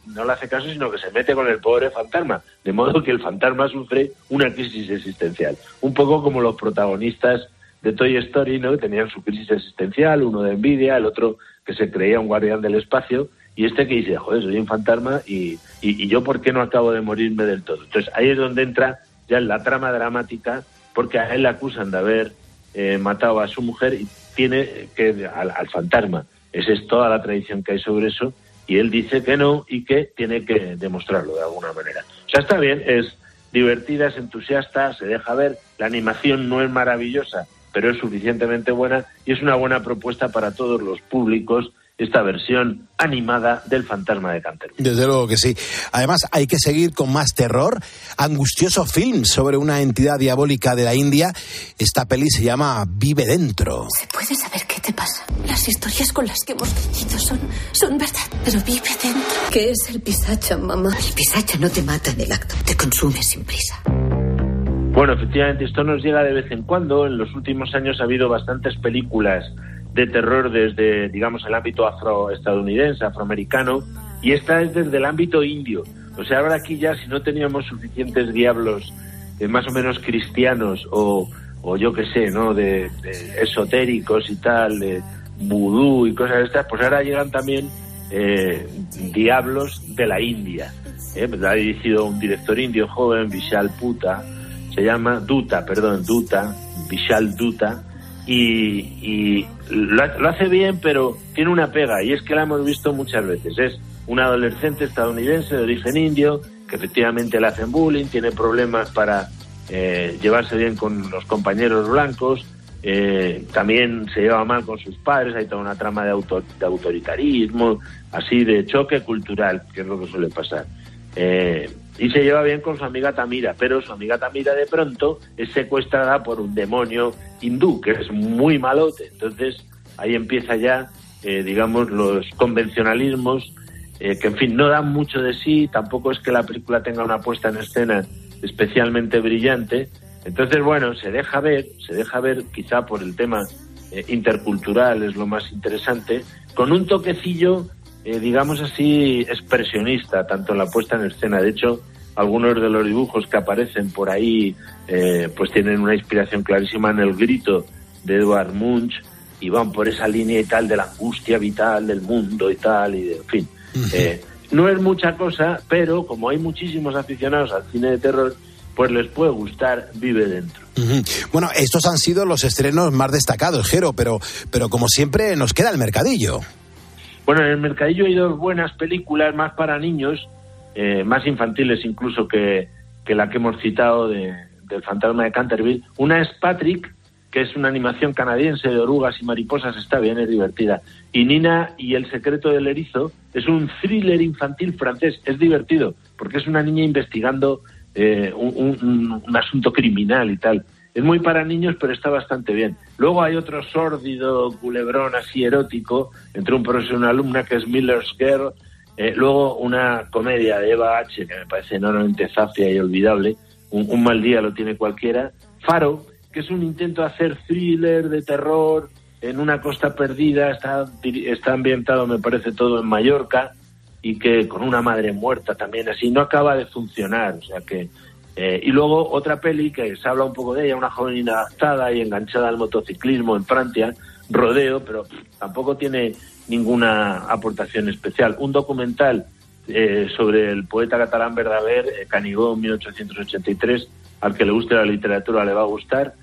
no le hace caso, sino que se mete con el pobre fantasma, de modo que el fantasma sufre una crisis existencial. Un poco como los protagonistas de Toy Story, ¿no? Que tenían su crisis existencial, uno de envidia, el otro que se creía un guardián del espacio, y este que dice, joder, soy un fantasma y, y, y yo por qué no acabo de morirme del todo. Entonces ahí es donde entra ya la trama dramática, porque a él le acusan de haber eh, matado a su mujer y tiene que al, al fantasma. Esa es toda la tradición que hay sobre eso y él dice que no y que tiene que demostrarlo de alguna manera. O sea, está bien, es divertida, es entusiasta, se deja ver, la animación no es maravillosa, pero es suficientemente buena y es una buena propuesta para todos los públicos esta versión animada del fantasma de Canterbury. Desde luego que sí. Además, hay que seguir con más terror. Angustioso film sobre una entidad diabólica de la India. Esta peli se llama Vive Dentro. ¿Se puede saber qué te pasa? Las historias con las que hemos crecido son, son verdad, pero vive dentro. ¿Qué es el pisacha, mamá? El pisacha no te mata en el acto, te consume sin prisa. Bueno, efectivamente, esto nos llega de vez en cuando. En los últimos años ha habido bastantes películas de terror desde, digamos, el ámbito afroestadounidense, afroamericano, y esta es desde el ámbito indio. O sea, ahora aquí ya, si no teníamos suficientes diablos eh, más o menos cristianos o, o yo qué sé, ¿no?, de, de esotéricos y tal, de vudú y cosas de estas, pues ahora llegan también eh, diablos de la India. Eh, ha dirigido un director indio joven, Vishal Puta, se llama Duta, perdón, Duta, Vishal Duta, y, y lo, lo, hace bien, pero tiene una pega, y es que la hemos visto muchas veces. Es un adolescente estadounidense de origen indio, que efectivamente le hacen bullying, tiene problemas para eh, llevarse bien con los compañeros blancos, eh, también se lleva mal con sus padres, hay toda una trama de, auto, de autoritarismo, así de choque cultural, que es lo que suele pasar. Eh, y se lleva bien con su amiga Tamira, pero su amiga Tamira de pronto es secuestrada por un demonio hindú, que es muy malote. Entonces ahí empieza ya, eh, digamos, los convencionalismos, eh, que en fin, no dan mucho de sí, tampoco es que la película tenga una puesta en escena especialmente brillante. Entonces, bueno, se deja ver, se deja ver quizá por el tema eh, intercultural, es lo más interesante, con un toquecillo eh, digamos así, expresionista, tanto en la puesta en escena. De hecho, algunos de los dibujos que aparecen por ahí, eh, pues tienen una inspiración clarísima en el grito de Edward Munch y van por esa línea y tal de la angustia vital del mundo y tal, y de, en fin. Eh, no es mucha cosa, pero como hay muchísimos aficionados al cine de terror, pues les puede gustar Vive Dentro. Uh -huh. Bueno, estos han sido los estrenos más destacados, Jero, pero, pero como siempre nos queda el mercadillo. Bueno, en el mercadillo hay dos buenas películas más para niños, eh, más infantiles incluso que, que, la que hemos citado de, del fantasma de Canterville. Una es Patrick, que es una animación canadiense de orugas y mariposas, está bien, es divertida. Y Nina y el secreto del erizo es un thriller infantil francés, es divertido, porque es una niña investigando eh, un, un- un asunto criminal y tal. Es muy para niños, pero está bastante bien. Luego hay otro sórdido culebrón así erótico entre un profesor y una alumna que es Miller's Girl. Eh, luego una comedia de Eva H. que me parece enormemente zafia y olvidable. Un, un mal día lo tiene cualquiera. Faro, que es un intento de hacer thriller de terror en una costa perdida. Está, está ambientado, me parece, todo en Mallorca y que con una madre muerta también así no acaba de funcionar o sea que eh, y luego otra peli que se habla un poco de ella una joven inadaptada y enganchada al motociclismo en Francia Rodeo pero tampoco tiene ninguna aportación especial. Un documental eh, sobre el poeta catalán Verdaguer eh, Canigó en 1883 al que le guste la literatura le va a gustar.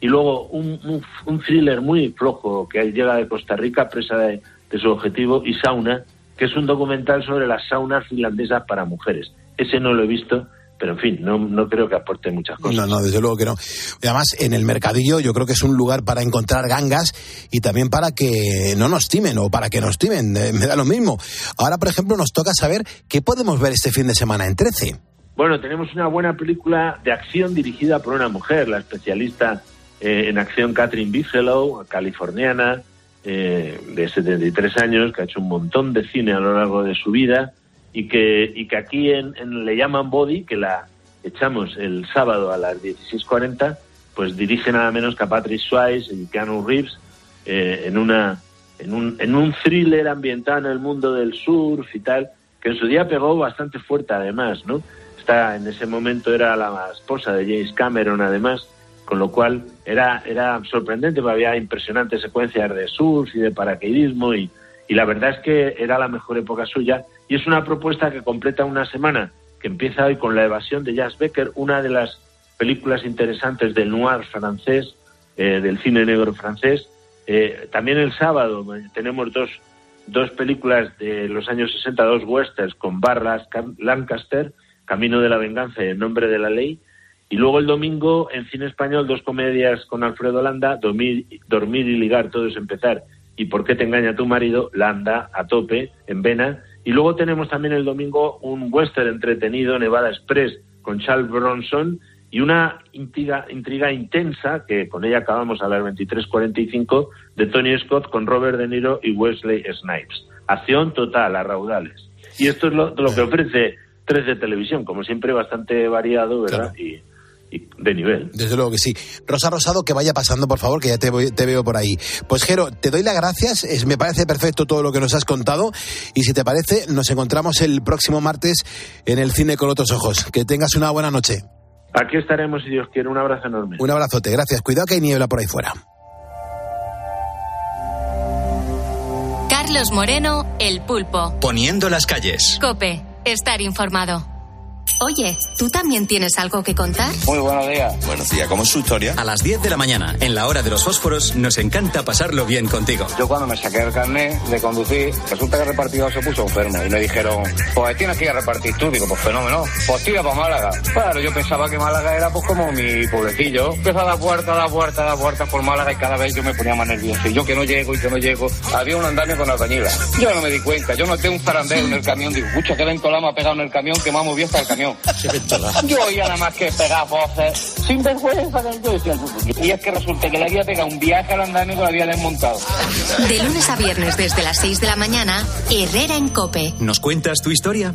Y luego un thriller muy flojo que llega de Costa Rica presa de, de su objetivo y Sauna que es un documental sobre las saunas finlandesas para mujeres. Ese no lo he visto pero en fin no, no creo que aporte muchas cosas No, no, desde luego que no. Y además, en el mercadillo yo creo que es un lugar para encontrar gangas y también para que no nos timen o para que nos timen. eh, me da lo mismo. Ahora, por ejemplo, nos toca saber qué podemos ver este fin de semana en 13. Bueno, tenemos una buena película de acción dirigida por una mujer, la especialista eh, en acción Catherine Bigelow, californiana, eh, de 73 años, que ha hecho un montón de cine a lo largo de su vida y que, y que aquí en, Le llaman Body, que la echamos el sábado a las 16.40, pues dirige nada menos que a Patrick Swayze y Keanu Reeves eh, en una en un, en un thriller ambientado en el mundo del surf y tal, que en su día pegó bastante fuerte además, ¿no? Está, en ese momento era la esposa de James Cameron además, con lo cual era, era sorprendente, había impresionantes secuencias de surf y de paracaidismo y, y la verdad es que era la mejor época suya y es una propuesta que completa una semana que empieza hoy con La evasión de Jazz Becker, una de las películas interesantes del noir francés, eh, del cine negro francés. Eh, también el sábado eh, tenemos dos, dos películas de los años 60, dos westerns con Barras Lancaster, Camino de la Venganza y En Nombre de la Ley. Y luego el domingo, en cine español, dos comedias con Alfredo Landa, Dormir, Dormir y Ligar, todo es empezar. ¿Y por qué te engaña tu marido? Landa, a tope, en vena. Y luego tenemos también el domingo un western entretenido, Nevada Express, con Charles Bronson, y una intriga, intriga intensa, que con ella acabamos a las 23.45, de Tony Scott con Robert De Niro y Wesley Snipes. Acción total, a raudales. Y esto es lo, lo que ofrece 13 Televisión, como siempre bastante variado, ¿verdad? Y de nivel. Desde luego que sí. Rosa Rosado, que vaya pasando, por favor, que ya te, voy- te veo por ahí. Pues, Jero, te doy las gracias. Es, me parece perfecto todo lo que nos has contado. Y si te parece, nos encontramos el próximo martes en el cine con otros ojos. Que tengas una buena noche. Aquí estaremos, si Dios quiere. Un abrazo enorme. Un abrazote. Gracias. Cuidado que hay niebla por ahí fuera. Carlos Moreno, El Pulpo. Poniendo las calles. Cope, estar informado. Oye, ¿tú también tienes algo que contar? Muy buenos días. Buenos días, ¿cómo es su historia? A las 10 de la mañana, en la hora de los fósforos, nos encanta pasarlo bien contigo. Yo cuando me saqué el carnet de conducir, resulta que el repartidor se puso enfermo y me dijeron, pues tienes que ir a repartir tú. Digo, pues fenómeno, pues tira para Málaga. Claro, yo pensaba que Málaga era pues como mi pueblecillo. Empezó a dar vuelta, a dar vuelta, a dar vuelta por Málaga y cada vez yo me ponía más nervioso. Y yo que no llego y que no llego. Había un andamio con albañila. Yo no me di cuenta, yo noté un zarandeo en el camión. Digo, mucho que ventolama ha pegado en el camión que me ha movido hasta el Yo oía nada más que pegar voces, sin vergüenza. Y es que resulta que le había pegado un viaje al andamio que lo había desmontado. De lunes a viernes desde las 6 de la mañana, Herrera en Cope. ¿Nos cuentas tu historia?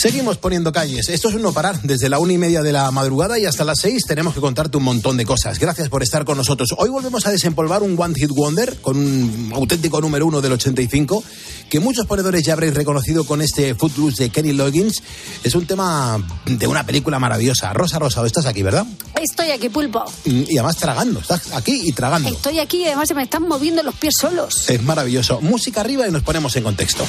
Seguimos poniendo calles. Esto es un no parar. Desde la una y media de la madrugada y hasta las seis tenemos que contarte un montón de cosas. Gracias por estar con nosotros. Hoy volvemos a desempolvar un One Hit Wonder con un auténtico número uno del 85 que muchos ponedores ya habréis reconocido con este Footloose de Kenny Loggins. Es un tema de una película maravillosa. Rosa Rosado, estás aquí, ¿verdad? Estoy aquí, pulpo. Y además tragando. Estás aquí y tragando. Estoy aquí y además se me están moviendo los pies solos. Es maravilloso. Música arriba y nos ponemos en contexto.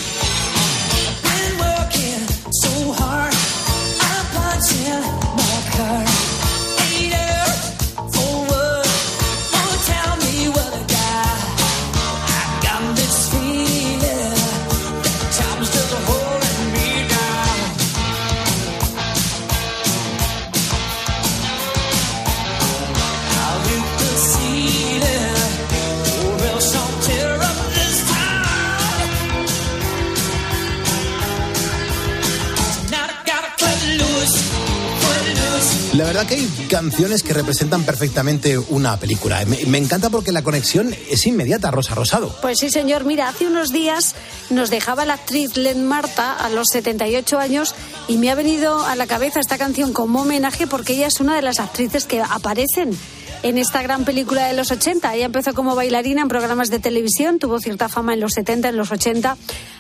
Canciones que representan perfectamente una película. Me, encanta porque la conexión es inmediata, Rosa Rosado. Pues sí, señor. Mira, hace unos días nos dejaba la actriz Len Marta a los 78 años y me ha venido a la cabeza esta canción como homenaje porque ella es una de las actrices que aparecen en esta gran película de los 80. Ella empezó como bailarina en programas de televisión, tuvo cierta fama en los 70, en los 80.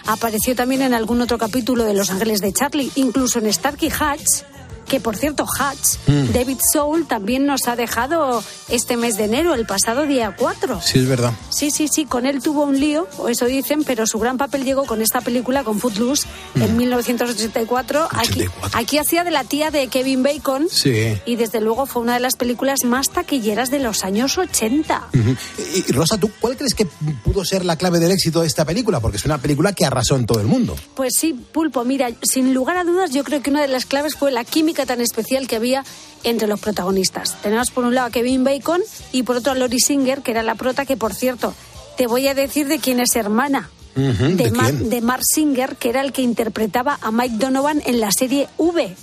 Apareció también en algún otro capítulo de Los Ángeles de Charlie, incluso en Starkey Hatch que por cierto, Hatch, Mm. David Soul también nos ha dejado este mes de enero, el pasado día 4. Sí, es verdad. Sí, sí, sí, con él tuvo un lío, o eso dicen, pero su gran papel llegó con esta película, con Footloose, Mm. en 1984. Aquí, aquí hacía de la tía de Kevin Bacon. Sí. Y desde luego fue una de las películas más taquilleras de los años 80. Ujú. Y, y, Rosa, ¿tú cuál crees que pudo ser la clave del éxito de esta película? Porque es una película que arrasó en todo el mundo. Pues sí, Pulpo, mira, sin lugar a dudas, yo creo que una de las claves fue la química tan especial que había entre los protagonistas. Tenemos por un lado a Kevin Bacon y por otro a Lori Singer, que era la prota, que por cierto, te voy a decir de quién es hermana. De, ¿de Mar- de Mark Singer, que era el que interpretaba a Mike Donovan en la serie V.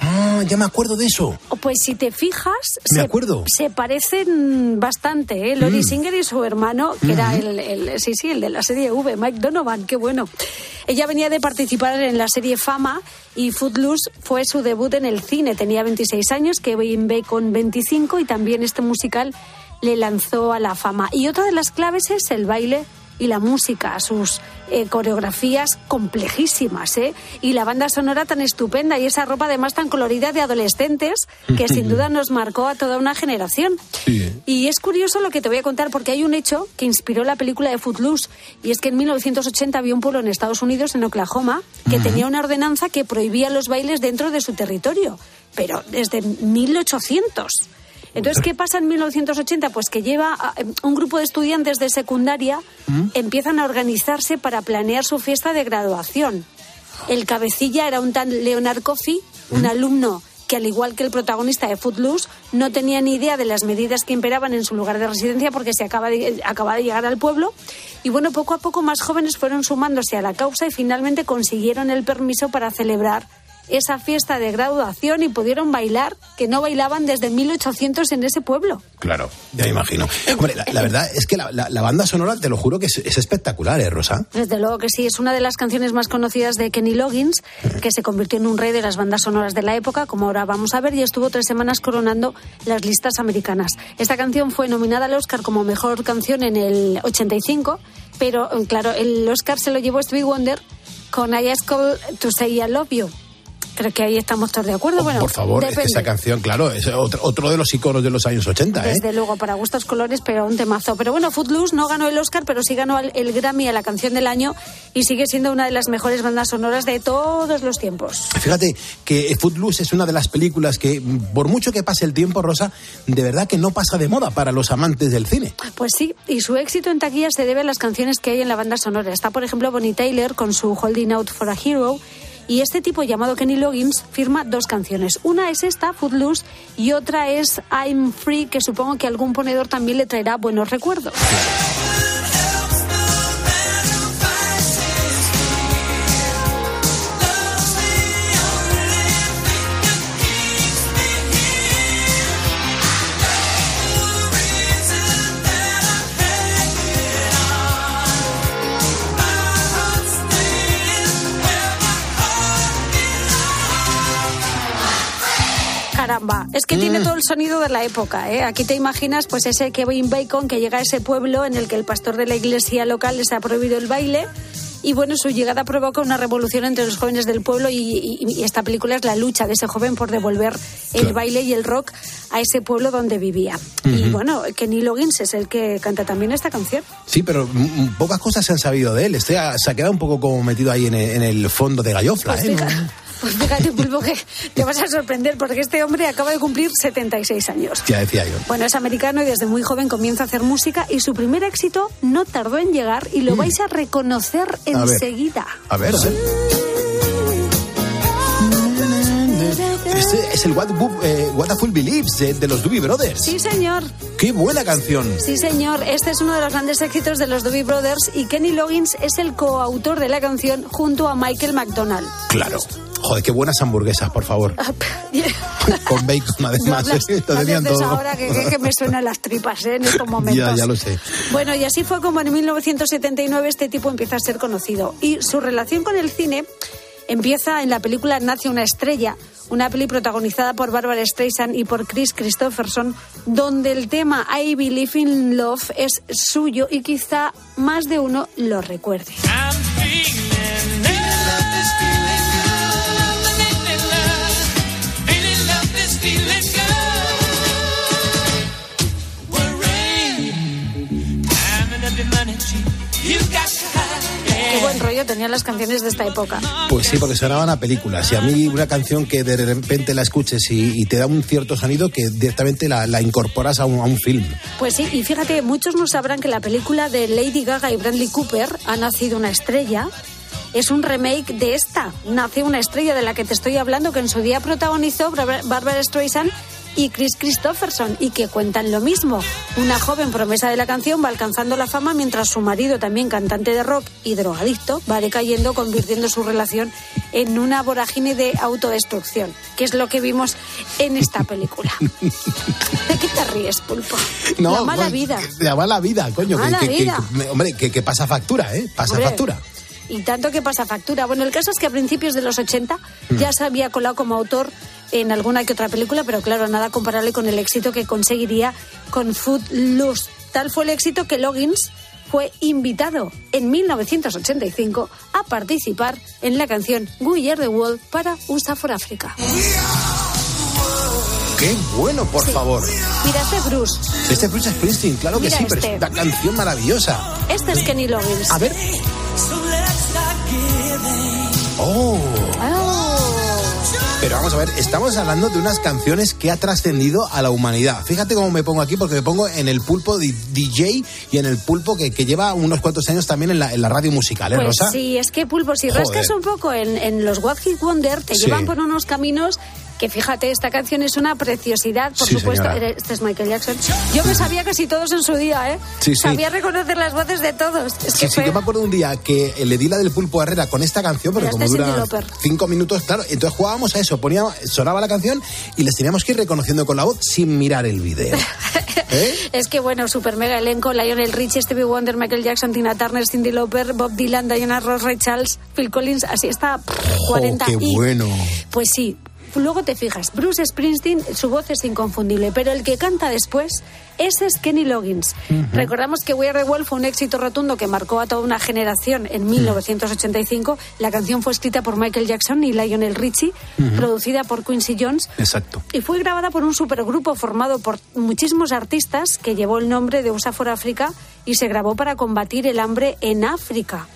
Ah, ya me acuerdo de eso. O Pues si te fijas, Me se, acuerdo. se parecen bastante, ¿eh? Lori Mm. Singer y su hermano, que era el- sí, sí, el de la serie V, Mike Donovan, qué bueno. Ella venía de participar en la serie Fama y Footloose fue su debut en el cine. Tenía 26 años, Kevin Bacon 25 y también este musical le lanzó a la fama. Y otra de las claves es el baile y la música, sus eh, coreografías complejísimas, ¿eh? Y la banda sonora tan estupenda y esa ropa además tan colorida de adolescentes que sin duda nos marcó a toda una generación. Y es curioso lo que te voy a contar porque hay un hecho que inspiró la película de Footloose y es que en 1980 había un pueblo en Estados Unidos, en Oklahoma, que tenía una ordenanza que prohibía los bailes dentro de su territorio, pero desde 1800. Entonces, ¿qué pasa en 1980? Pues que lleva a- un grupo de estudiantes de secundaria empiezan a organizarse para planear su fiesta de graduación. El cabecilla era un tal Leonard Coffey, un alumno que al igual que el protagonista de Footloose no tenía ni idea de las medidas que imperaban en su lugar de residencia porque se acaba de, acaba de llegar al pueblo y bueno, poco a poco más jóvenes fueron sumándose a la causa y finalmente consiguieron el permiso para celebrar esa fiesta de graduación y pudieron bailar, que no bailaban desde 1800 en ese pueblo. Claro, ya me imagino. Hombre, la, la verdad es que la, la- la banda sonora, te lo juro que es, es espectacular, ¿eh, Rosa? Desde luego que sí, es una de las canciones más conocidas de Kenny Loggins, que se convirtió en un rey de las bandas sonoras de la época, como ahora vamos a ver, y estuvo tres semanas coronando las listas americanas. Esta canción fue nominada al Oscar como mejor canción en el 85, pero eh, claro, el Oscar se lo llevó Stevie Wonder con I Ask Call to Say I Love You. Creo que ahí estamos todos de acuerdo. bueno, Oh, Por favor, es que esa canción, claro, es otro, otro de los iconos de los años 80, ¿eh? Desde luego, para gustos colores, pero un temazo. Pero bueno, Footloose no ganó el Oscar, pero sí ganó el, el Grammy a la canción del año y sigue siendo una de las mejores bandas sonoras de todos los tiempos. Fíjate que Footloose es una de las películas que, por mucho que pase el tiempo, Rosa, de verdad que no pasa de moda para los amantes del cine. Pues sí, y su éxito en taquilla se debe a las canciones que hay en la banda sonora. Está, por ejemplo, Bonnie Tyler con su Holding Out for a Hero. Y este tipo llamado Kenny Loggins firma dos canciones. Una es esta, Footloose, y otra es I'm Free, que supongo que algún ponedor también le traerá buenos recuerdos. Es que tiene todo el sonido de la época. ¿eh? Aquí te imaginas pues ese Kevin Bacon que llega a ese pueblo en el que el pastor de la iglesia local les ha prohibido el baile. Y bueno, su llegada provoca una revolución entre los jóvenes del pueblo y, y- y esta película es la lucha de ese joven por devolver el Claro. baile y el rock a ese pueblo donde vivía. Y bueno, Kenny Loggins es el que canta también esta canción. Sí, pero mm, pocas cosas se han sabido de él. Este ha- se ha quedado un poco como metido ahí en el, en el fondo de gallofla, Pues ¿eh? Pues fíjate, Pulpo, que te vas a sorprender porque este hombre acaba de cumplir 76 años. Ya decía yo. Bueno, es americano y desde muy joven comienza a hacer música y su primer éxito no tardó en llegar y lo vais a reconocer Mm. Ver. enseguida. A ver, a ver. Este es el What, eh, What a Fool Believes de, de los Doobie Brothers. Sí, señor. ¡Qué buena canción! Sí, señor. Este es uno de los grandes éxitos de los Doobie Brothers y Kenny Loggins es el coautor de la canción junto a Michael McDonald. Claro. Joder, qué buenas hamburguesas, por favor. Con bacon, además. No ¿eh? Lo no tenían todo. ahora que, que- que me suenan las tripas ¿eh? en estos momentos. Ya, ya lo sé. Bueno, y así fue como en 1979 este tipo empieza a ser conocido. Y su relación con el cine empieza en la película Nace una estrella, una peli protagonizada por Barbara Streisand y por Chris Christopherson, donde el tema I Believe in Love es suyo y quizá más de uno lo recuerde. Rollo tenían las canciones de esta época. Pues sí, porque sonaban a películas. Y a mí una canción que de repente la escuches y, y te da un cierto sonido que directamente la, la incorporas a un, a un film. Pues sí, y fíjate, muchos no sabrán que la película de Lady Gaga y Bradley Cooper, Ha nacido una estrella, es un remake de esta, Nace una estrella de la que te estoy hablando, que en su día protagonizó Barbara Streisand y Chris Christopherson, y que cuentan lo mismo. Una joven promesa de la canción va alcanzando la fama mientras su marido, también cantante de rock y drogadicto, va decayendo, convirtiendo su relación en una vorágine de autodestrucción, que es lo que vimos en esta película. ¿De qué te ríes, Pulpo? la mala vida. La mala vida, coño. Mala que, vida. que- hombre, que, que pasa factura, ¿eh? Pasa Hombre. factura. Y tanto que pasa factura. Bueno, el caso es que a principios de los 80 ya se había colado como autor en alguna que otra película, pero claro, nada comparable con el éxito que conseguiría con Footloose. Tal fue el éxito que Loggins fue invitado en 1985 a participar en la canción We Are the World para USA for Africa. Qué bueno, por favor. Mira, este es Bruce. Este es Bruce Springsteen, claro que sí, pero este. es una canción maravillosa. Este es Kenny Loggins. A ver. Oh. Pero vamos a ver, estamos hablando de unas canciones que ha trascendido a la humanidad. Fíjate cómo me pongo aquí, porque me pongo en el pulpo di- DJ y en el pulpo que, que lleva unos cuantos años también en la, en la radio musical, ¿eh, Pues Rosa? sí, es que Pulpo, si Joder. rascas un poco en, en los What Hit Wonder, te Sí. llevan por unos caminos que fíjate, esta canción es una preciosidad, por Sí, supuesto. señora. Este es Michael Jackson. Yo me sabía casi todos en su día, ¿eh? Sí, sí. Sabía reconocer las voces de todos. Es Sí, que sí, fue- yo me acuerdo un día que le di la del pulpo Herrera con esta canción, porque como este es dura cinco minutos, claro, entonces jugábamos a eso, ponía, sonaba la canción y les teníamos que ir reconociendo con la voz sin mirar el video. ¿Eh? Es que bueno, super mega elenco, Lionel Richie, Stevie Wonder, Michael Jackson, Tina Turner, Cindy Lauper, Bob Dylan, Diana Ross, Ray Charles, Phil Collins, así está, pff, 40 Oh, qué y- bueno. Pues sí. Luego te fijas, Bruce Springsteen, su voz es inconfundible, pero el que canta después, ese es Kenny Loggins. Recordamos que We Are the World fue un éxito rotundo que marcó a toda una generación en 1985. La canción fue escrita por Michael Jackson y Lionel Richie, Ujú. producida por Quincy Jones Exacto. y fue grabada por un supergrupo formado por muchísimos artistas que llevó el nombre de USA for Africa y se grabó para combatir el hambre en África.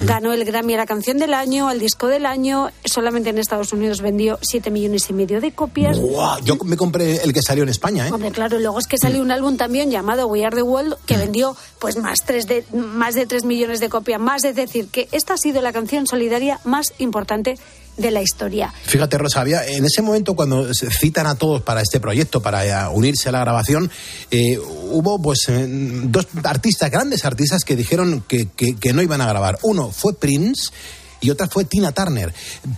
Ganó el Grammy a la canción del año, al disco del año. Solamente en Estados Unidos vendió 7 millones y medio de copias. Guau, Yo me compré el que salió en España, ¿eh? Hombre, claro, luego es que salió un álbum también llamado We Are the World que vendió pues más, tres de, más de 3 millones de copias. Más es decir, que esta ha sido la canción solidaria más importante de la historia. Fíjate, Rosa, había, en ese momento cuando se citan a todos para este proyecto, para eh, unirse a la grabación, eh, hubo pues eh, dos artistas, grandes artistas, que dijeron que, que- que no iban a grabar. Uno fue Prince y otra fue Tina Turner.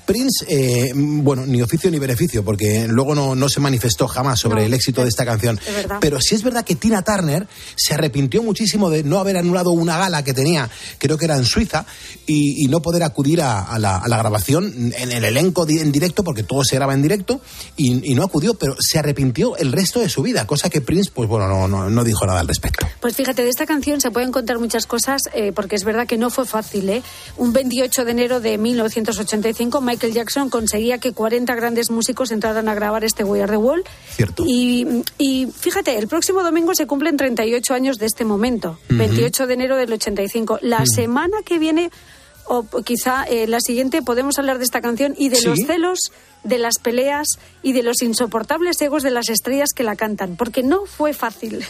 Prince, eh, bueno, ni oficio ni beneficio, porque luego no, no se manifestó jamás sobre No, el éxito de esta canción. es. Pero sí es verdad que Tina Turner se arrepintió muchísimo de no haber anulado una gala que tenía, creo que era en Suiza, y, y no poder acudir a, a la, a la grabación en el elenco di- en directo, porque todo se graba en directo, y, y no acudió, pero se arrepintió el resto de su vida, cosa que Prince, pues bueno, no, no, no dijo nada al respecto. Pues fíjate, de esta canción se pueden contar muchas cosas, eh, porque es verdad que no fue fácil. ¿eh? Un 28 de enero de 1985, Michael Jackson conseguía que 40 grandes músicos entraran a grabar este We Are the Wall. Cierto. Y, y fíjate, el próximo domingo se cumplen 38 años de este momento, Ujú. 28 de enero del 85. La Mm. semana que viene, o quizá eh, la siguiente, podemos hablar de esta canción y de Sí. los celos de las peleas y de los insoportables egos de las estrellas que la cantan, porque no fue fácil.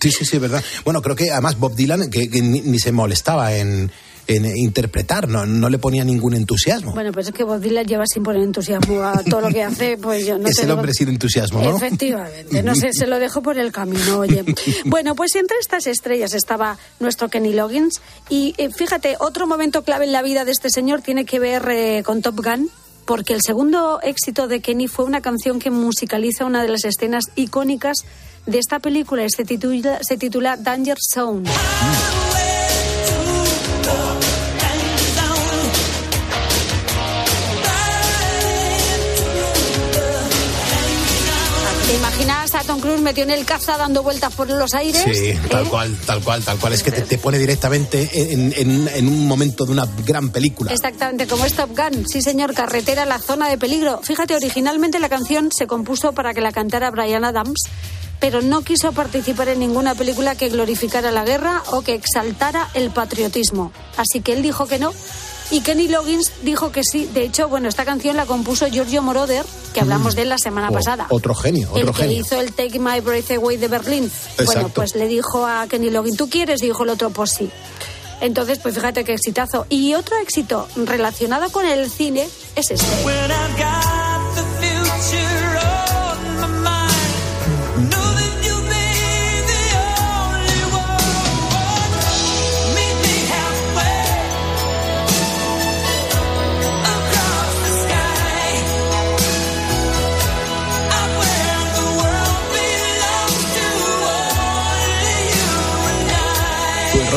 Sí, sí, sí, es verdad. Bueno, creo que además Bob Dylan, que, que ni, ni se molestaba en, en interpretar, no, no le ponía ningún entusiasmo. Bueno, pues es que Bob Dylan lleva sin poner entusiasmo a todo lo que hace, pues yo no es el lo- hombre sin entusiasmo, ¿no? Efectivamente, no sé, se lo dejo por el camino, oye. Bueno, pues entre estas estrellas estaba nuestro Kenny Loggins y eh, fíjate, otro momento clave en la vida de este señor tiene que ver eh, con Top Gun. porque el segundo éxito de Kenny fue una canción que musicaliza una de las escenas icónicas de esta película. Se titula, se titula Danger Zone. ¿Te imaginas a Tom Cruise metido en el caza dando vueltas por los aires? Sí, tal ¿Eh? cual, tal cual, tal cual. Es que te, te pone directamente en, en- en un momento de una gran película. Exactamente, como es Top Gun. Sí, señor, carretera, la zona de peligro. Fíjate, originalmente la canción se compuso para que la cantara Brian Adams, pero no quiso participar en ninguna película que glorificara la guerra o que exaltara el patriotismo. Así que él dijo que no. Y Kenny Loggins dijo que sí. De hecho, bueno, esta canción la compuso Giorgio Moroder, que hablamos de él la semana O- pasada. Otro genio, otro el que genio. hizo el Take My Breath Away de Berlín. Bueno, pues le dijo a Kenny Loggins, ¿tú quieres? Dijo el otro, pues sí. Entonces, pues fíjate qué exitazo. Y otro éxito relacionado con el cine es este.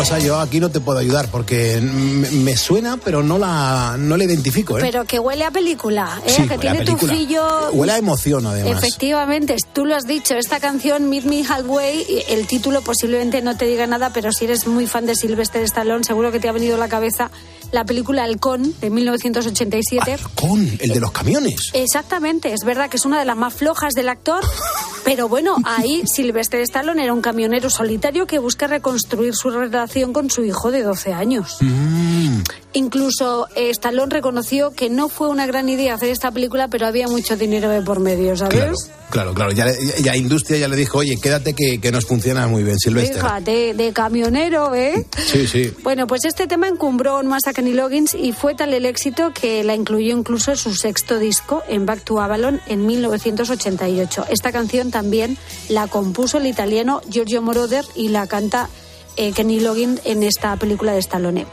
Rosa, yo aquí no te puedo ayudar porque me, suena, pero no la, no la identifico. ¿eh? Pero que huele a película, ¿eh? Sí, que huele a tiene película. tufillo. Huele a emoción, además. Efectivamente, tú lo has dicho, esta canción Meet Me Halfway, el título posiblemente no te diga nada, pero si eres muy fan de Sylvester Stallone, seguro que te ha venido a la cabeza la película Halcón de 1987. Con el de los camiones. Exactamente, es verdad que es una de las más flojas del actor, pero bueno, ahí Sylvester Stallone era un camionero solitario que busca reconstruir su relación con su hijo de 12 años. Incluso eh, Stallone reconoció que no fue una gran idea hacer esta película, pero había mucho dinero de por medio, ¿sabes? Claro, claro, claro. Ya, ya industria ya le dijo, oye, quédate que, que nos funciona muy bien, Silvestre. Fíjate, de camionero, ¿eh? Sí, sí. Bueno, pues este tema encumbró aún más a Kenny Loggins y fue tal el éxito que la incluyó incluso en su sexto disco, en Back to Avalon, en 1988. Esta canción también la compuso el italiano Giorgio Moroder y la canta eh, Kenny Loggins en esta película de Stallone.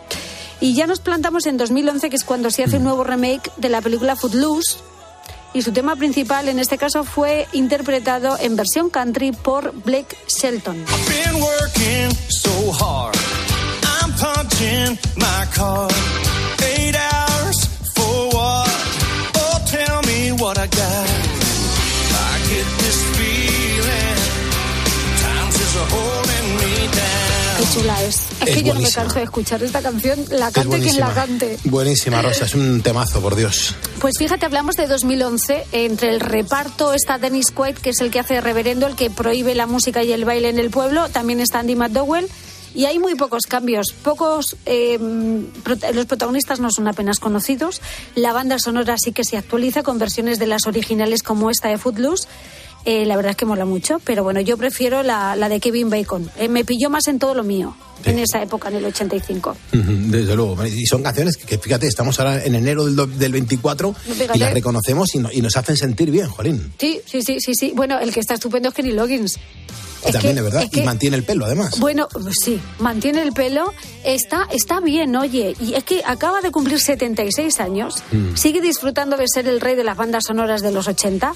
Y ya nos plantamos en 2011, que es cuando se hace un nuevo remake de la película Footloose. Y su tema principal en este caso fue interpretado en versión country por Blake Shelton. Chula es. Es, Es que yo no me canso de escuchar esta canción, la cante quien la cante. Buenísima, Rosa. Es un temazo, por Dios. Pues fíjate, hablamos de 2011. Entre el reparto está Dennis Quaid, que es el que hace de reverendo, el que prohíbe la música y el baile en el pueblo. También está Andy McDowell. Y hay muy pocos cambios. Pocos. eh, los protagonistas no son apenas conocidos. La banda sonora sí que se actualiza con versiones de las originales como esta de Footloose. Eh, la verdad es que mola mucho, pero bueno, yo prefiero la, la de Kevin Bacon. Eh, me pilló más en todo lo mío, en esa época, en el 85. Ujú, Desde luego. Y son canciones que, que, fíjate, estamos ahora en enero del, do- del 24 Fíjate. y las reconocemos y, no- y nos hacen sentir bien, Jolín. Sí, sí, sí, sí, sí. Bueno, el que está estupendo es Kenny Loggins. Es También, que- de verdad. es que- Y mantiene el pelo, además. Bueno, pues sí, mantiene el pelo, está, está bien, oye, y es que acaba de cumplir 76 años, Mm. sigue disfrutando de ser el rey de las bandas sonoras de los 80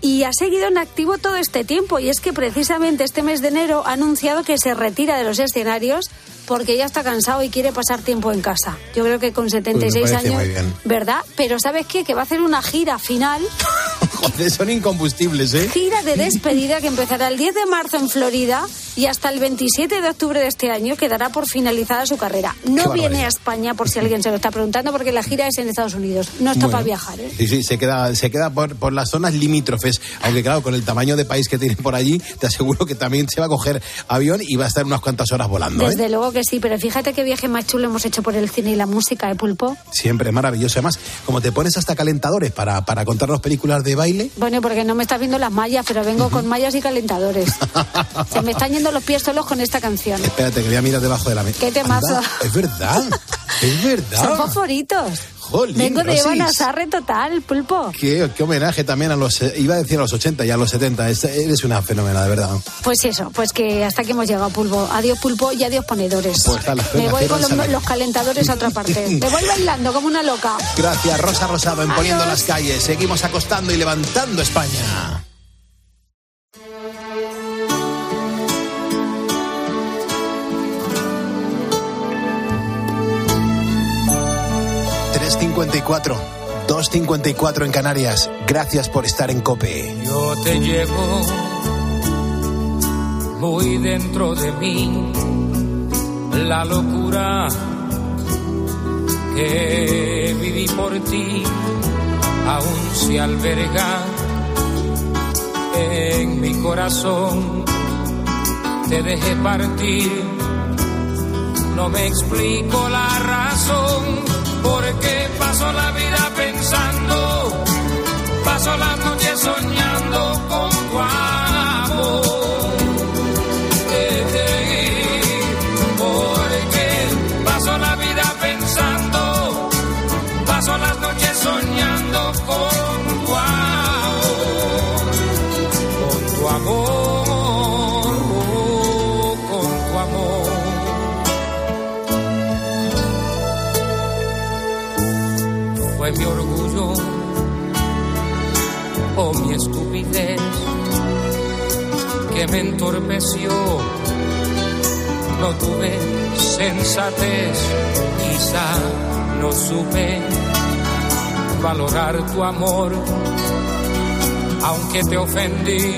y ha seguido en activo todo este tiempo y es que precisamente este mes de enero ha anunciado que se retira de los escenarios porque ya está cansado y quiere pasar tiempo en casa. Yo creo que con 76 Pues años. ¿verdad? Pero ¿sabes qué? Que va a hacer una gira final Joder, son incombustibles, ¿eh? gira de despedida que empezará el 10 de marzo en Florida y hasta el 27 de octubre de este año quedará por finalizada su carrera. No viene a España, por si alguien se lo está preguntando, porque la gira es en Estados Unidos. No está Bueno. para viajar, ¿eh? Sí, sí, se queda, se queda por, por las zonas limítrofes. Aunque claro, con el tamaño de país que tiene por allí, te aseguro que también se va a coger avión y va a estar unas cuantas horas volando. ¿eh? Desde luego que sí, pero fíjate qué viaje más chulo hemos hecho por el cine y la música, ¿eh, Pulpo? Siempre maravilloso. Además, como te pones hasta calentadores para, para contarnos películas de baile, Bueno, porque no me estás viendo las mallas, pero vengo con mallas y calentadores. Se me están yendo los pies solos con esta canción. espérate que voy a mirar debajo de la mesa. Qué temazo. Anda, Es verdad, es Son verdad. fosforitos. Jolín, Vengo de Rosis. Eva Sarre total, pulpo. Qué, qué homenaje también a los, eh, iba a decir a los 80 y a los 70. Es- Eres una fenómena, de verdad. Pues eso, pues que hasta aquí hemos llegado, pulpo. Adiós, pulpo, y adiós, ponedores. Pues Me voy con los, calentadores a otra parte. Me voy bailando como una loca. Gracias, Rosa Rosado, en Poniendo las calles. Seguimos acostando y levantando España. ...3.54... ...2.54 en Canarias... ...gracias por estar en COPE... Yo te llevo muy dentro de mí. La locura que viví por ti aún se alberga en mi corazón. Te dejé partir, no me explico la razón por qué paso la vida me entorpeció. No tuve sensatez, quizá no supe valorar tu amor, aunque te ofendí.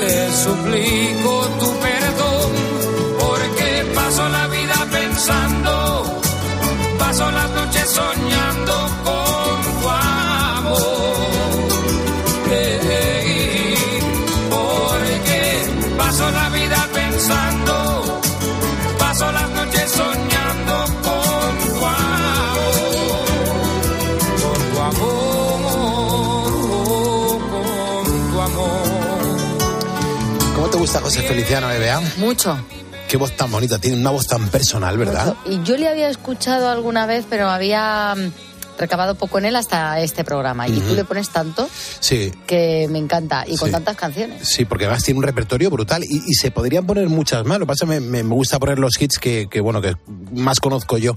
Te suplico tu perdón, porque paso la vida pensando, paso las noches soñando José Feliciano, Bebea? Mucho. Qué voz tan bonita, tiene una voz tan personal, ¿verdad? Y yo le había escuchado alguna vez, pero había mm, recabado poco en él hasta este programa. Y tú le pones tanto Sí, que me encanta. Y con Sí. tantas canciones. Sí, porque además tiene un repertorio brutal y, y se podrían poner muchas más. Lo que pasa es que me, me gusta poner los hits que, que, bueno, que más conozco yo.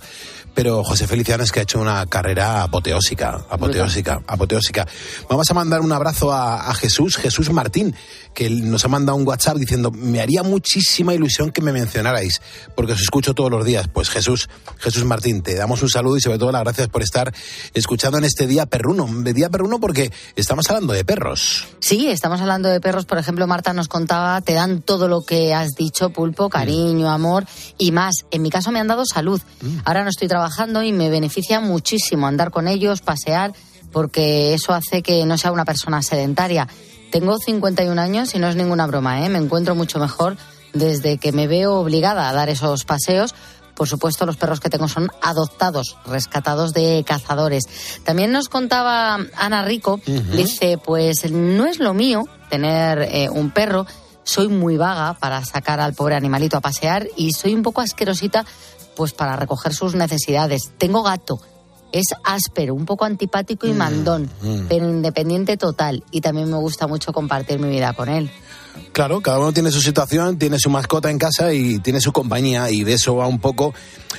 Pero José Feliciano es que ha hecho una carrera apoteósica, apoteósica, apoteósica. Vamos a mandar un abrazo a, a Jesús, Jesús Martín, que nos ha mandado un WhatsApp diciendo, me haría muchísima ilusión que me mencionarais, porque os escucho todos los días. Pues Jesús, Jesús Martín, te damos un saludo y sobre todo las gracias por estar escuchando en este día perruno. Día perruno porque estamos hablando de perros. Sí, estamos hablando de perros. Por ejemplo, Marta nos contaba, te dan todo lo que has dicho, pulpo, cariño, amor y más. En mi caso me han dado salud. Ahora no estoy trabajando y me beneficia muchísimo andar con ellos, pasear, porque eso hace que no sea una persona sedentaria. Tengo 51 años y no es ninguna broma, ¿eh? Me encuentro mucho mejor desde que me veo obligada a dar esos paseos. Por supuesto, los perros que tengo son adoptados, rescatados de cazadores. También nos contaba Ana Rico, dice, pues no es lo mío tener eh, un perro, soy muy vaga para sacar al pobre animalito a pasear y soy un poco asquerosita pues para recoger sus necesidades. Tengo gato, es áspero, un poco antipático y mandón, mm. pero independiente total y también me gusta mucho compartir mi vida con él. Claro, cada uno tiene su situación, tiene su mascota en casa y tiene su compañía y de eso va un poco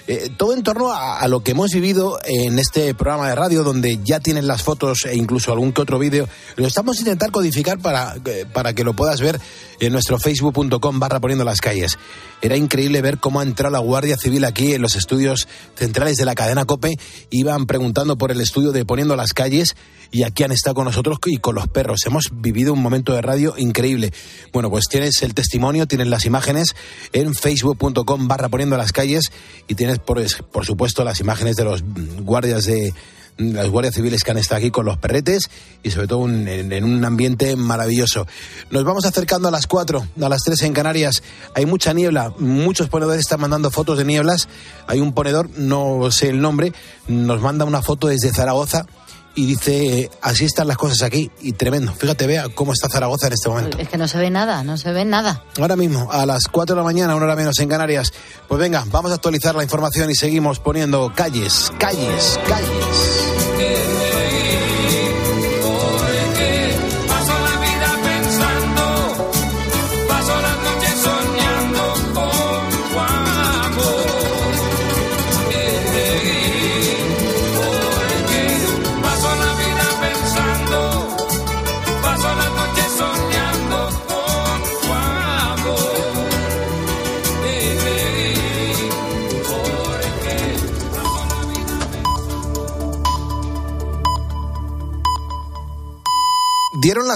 eh, todo en torno a, lo que hemos vivido en este programa de radio donde ya tienen las fotos e incluso algún que otro vídeo. Lo estamos a intentar codificar para, eh, para que lo puedas ver en nuestro facebook.com barra poniendo las calles. Era increíble ver cómo ha entrado la Guardia Civil aquí en los estudios centrales de la cadena COPE. Iban preguntando por el estudio de poniendo las calles y aquí han estado con nosotros y con los perros. Hemos vivido un momento de radio increíble. Bueno, pues tienes el testimonio, tienes las imágenes en facebook.com barra poniendo las calles y tienes por, por supuesto las imágenes de los guardias de las guardias civiles que han estado aquí con los perretes y sobre todo en, en un ambiente maravilloso. Nos vamos acercando a las 4, a las 3 en Canarias. Hay mucha niebla, muchos ponedores están mandando fotos de nieblas. Hay un ponedor, no sé el nombre, nos manda una foto desde Zaragoza y dice, así están las cosas aquí y tremendo. Fíjate, vea cómo está Zaragoza en este momento. Es que no se ve nada, no se ve nada. Ahora mismo, a las 4 de la mañana, una hora menos en Canarias. Pues venga, vamos a actualizar la información y seguimos poniendo calles, calles, calles. Dieron las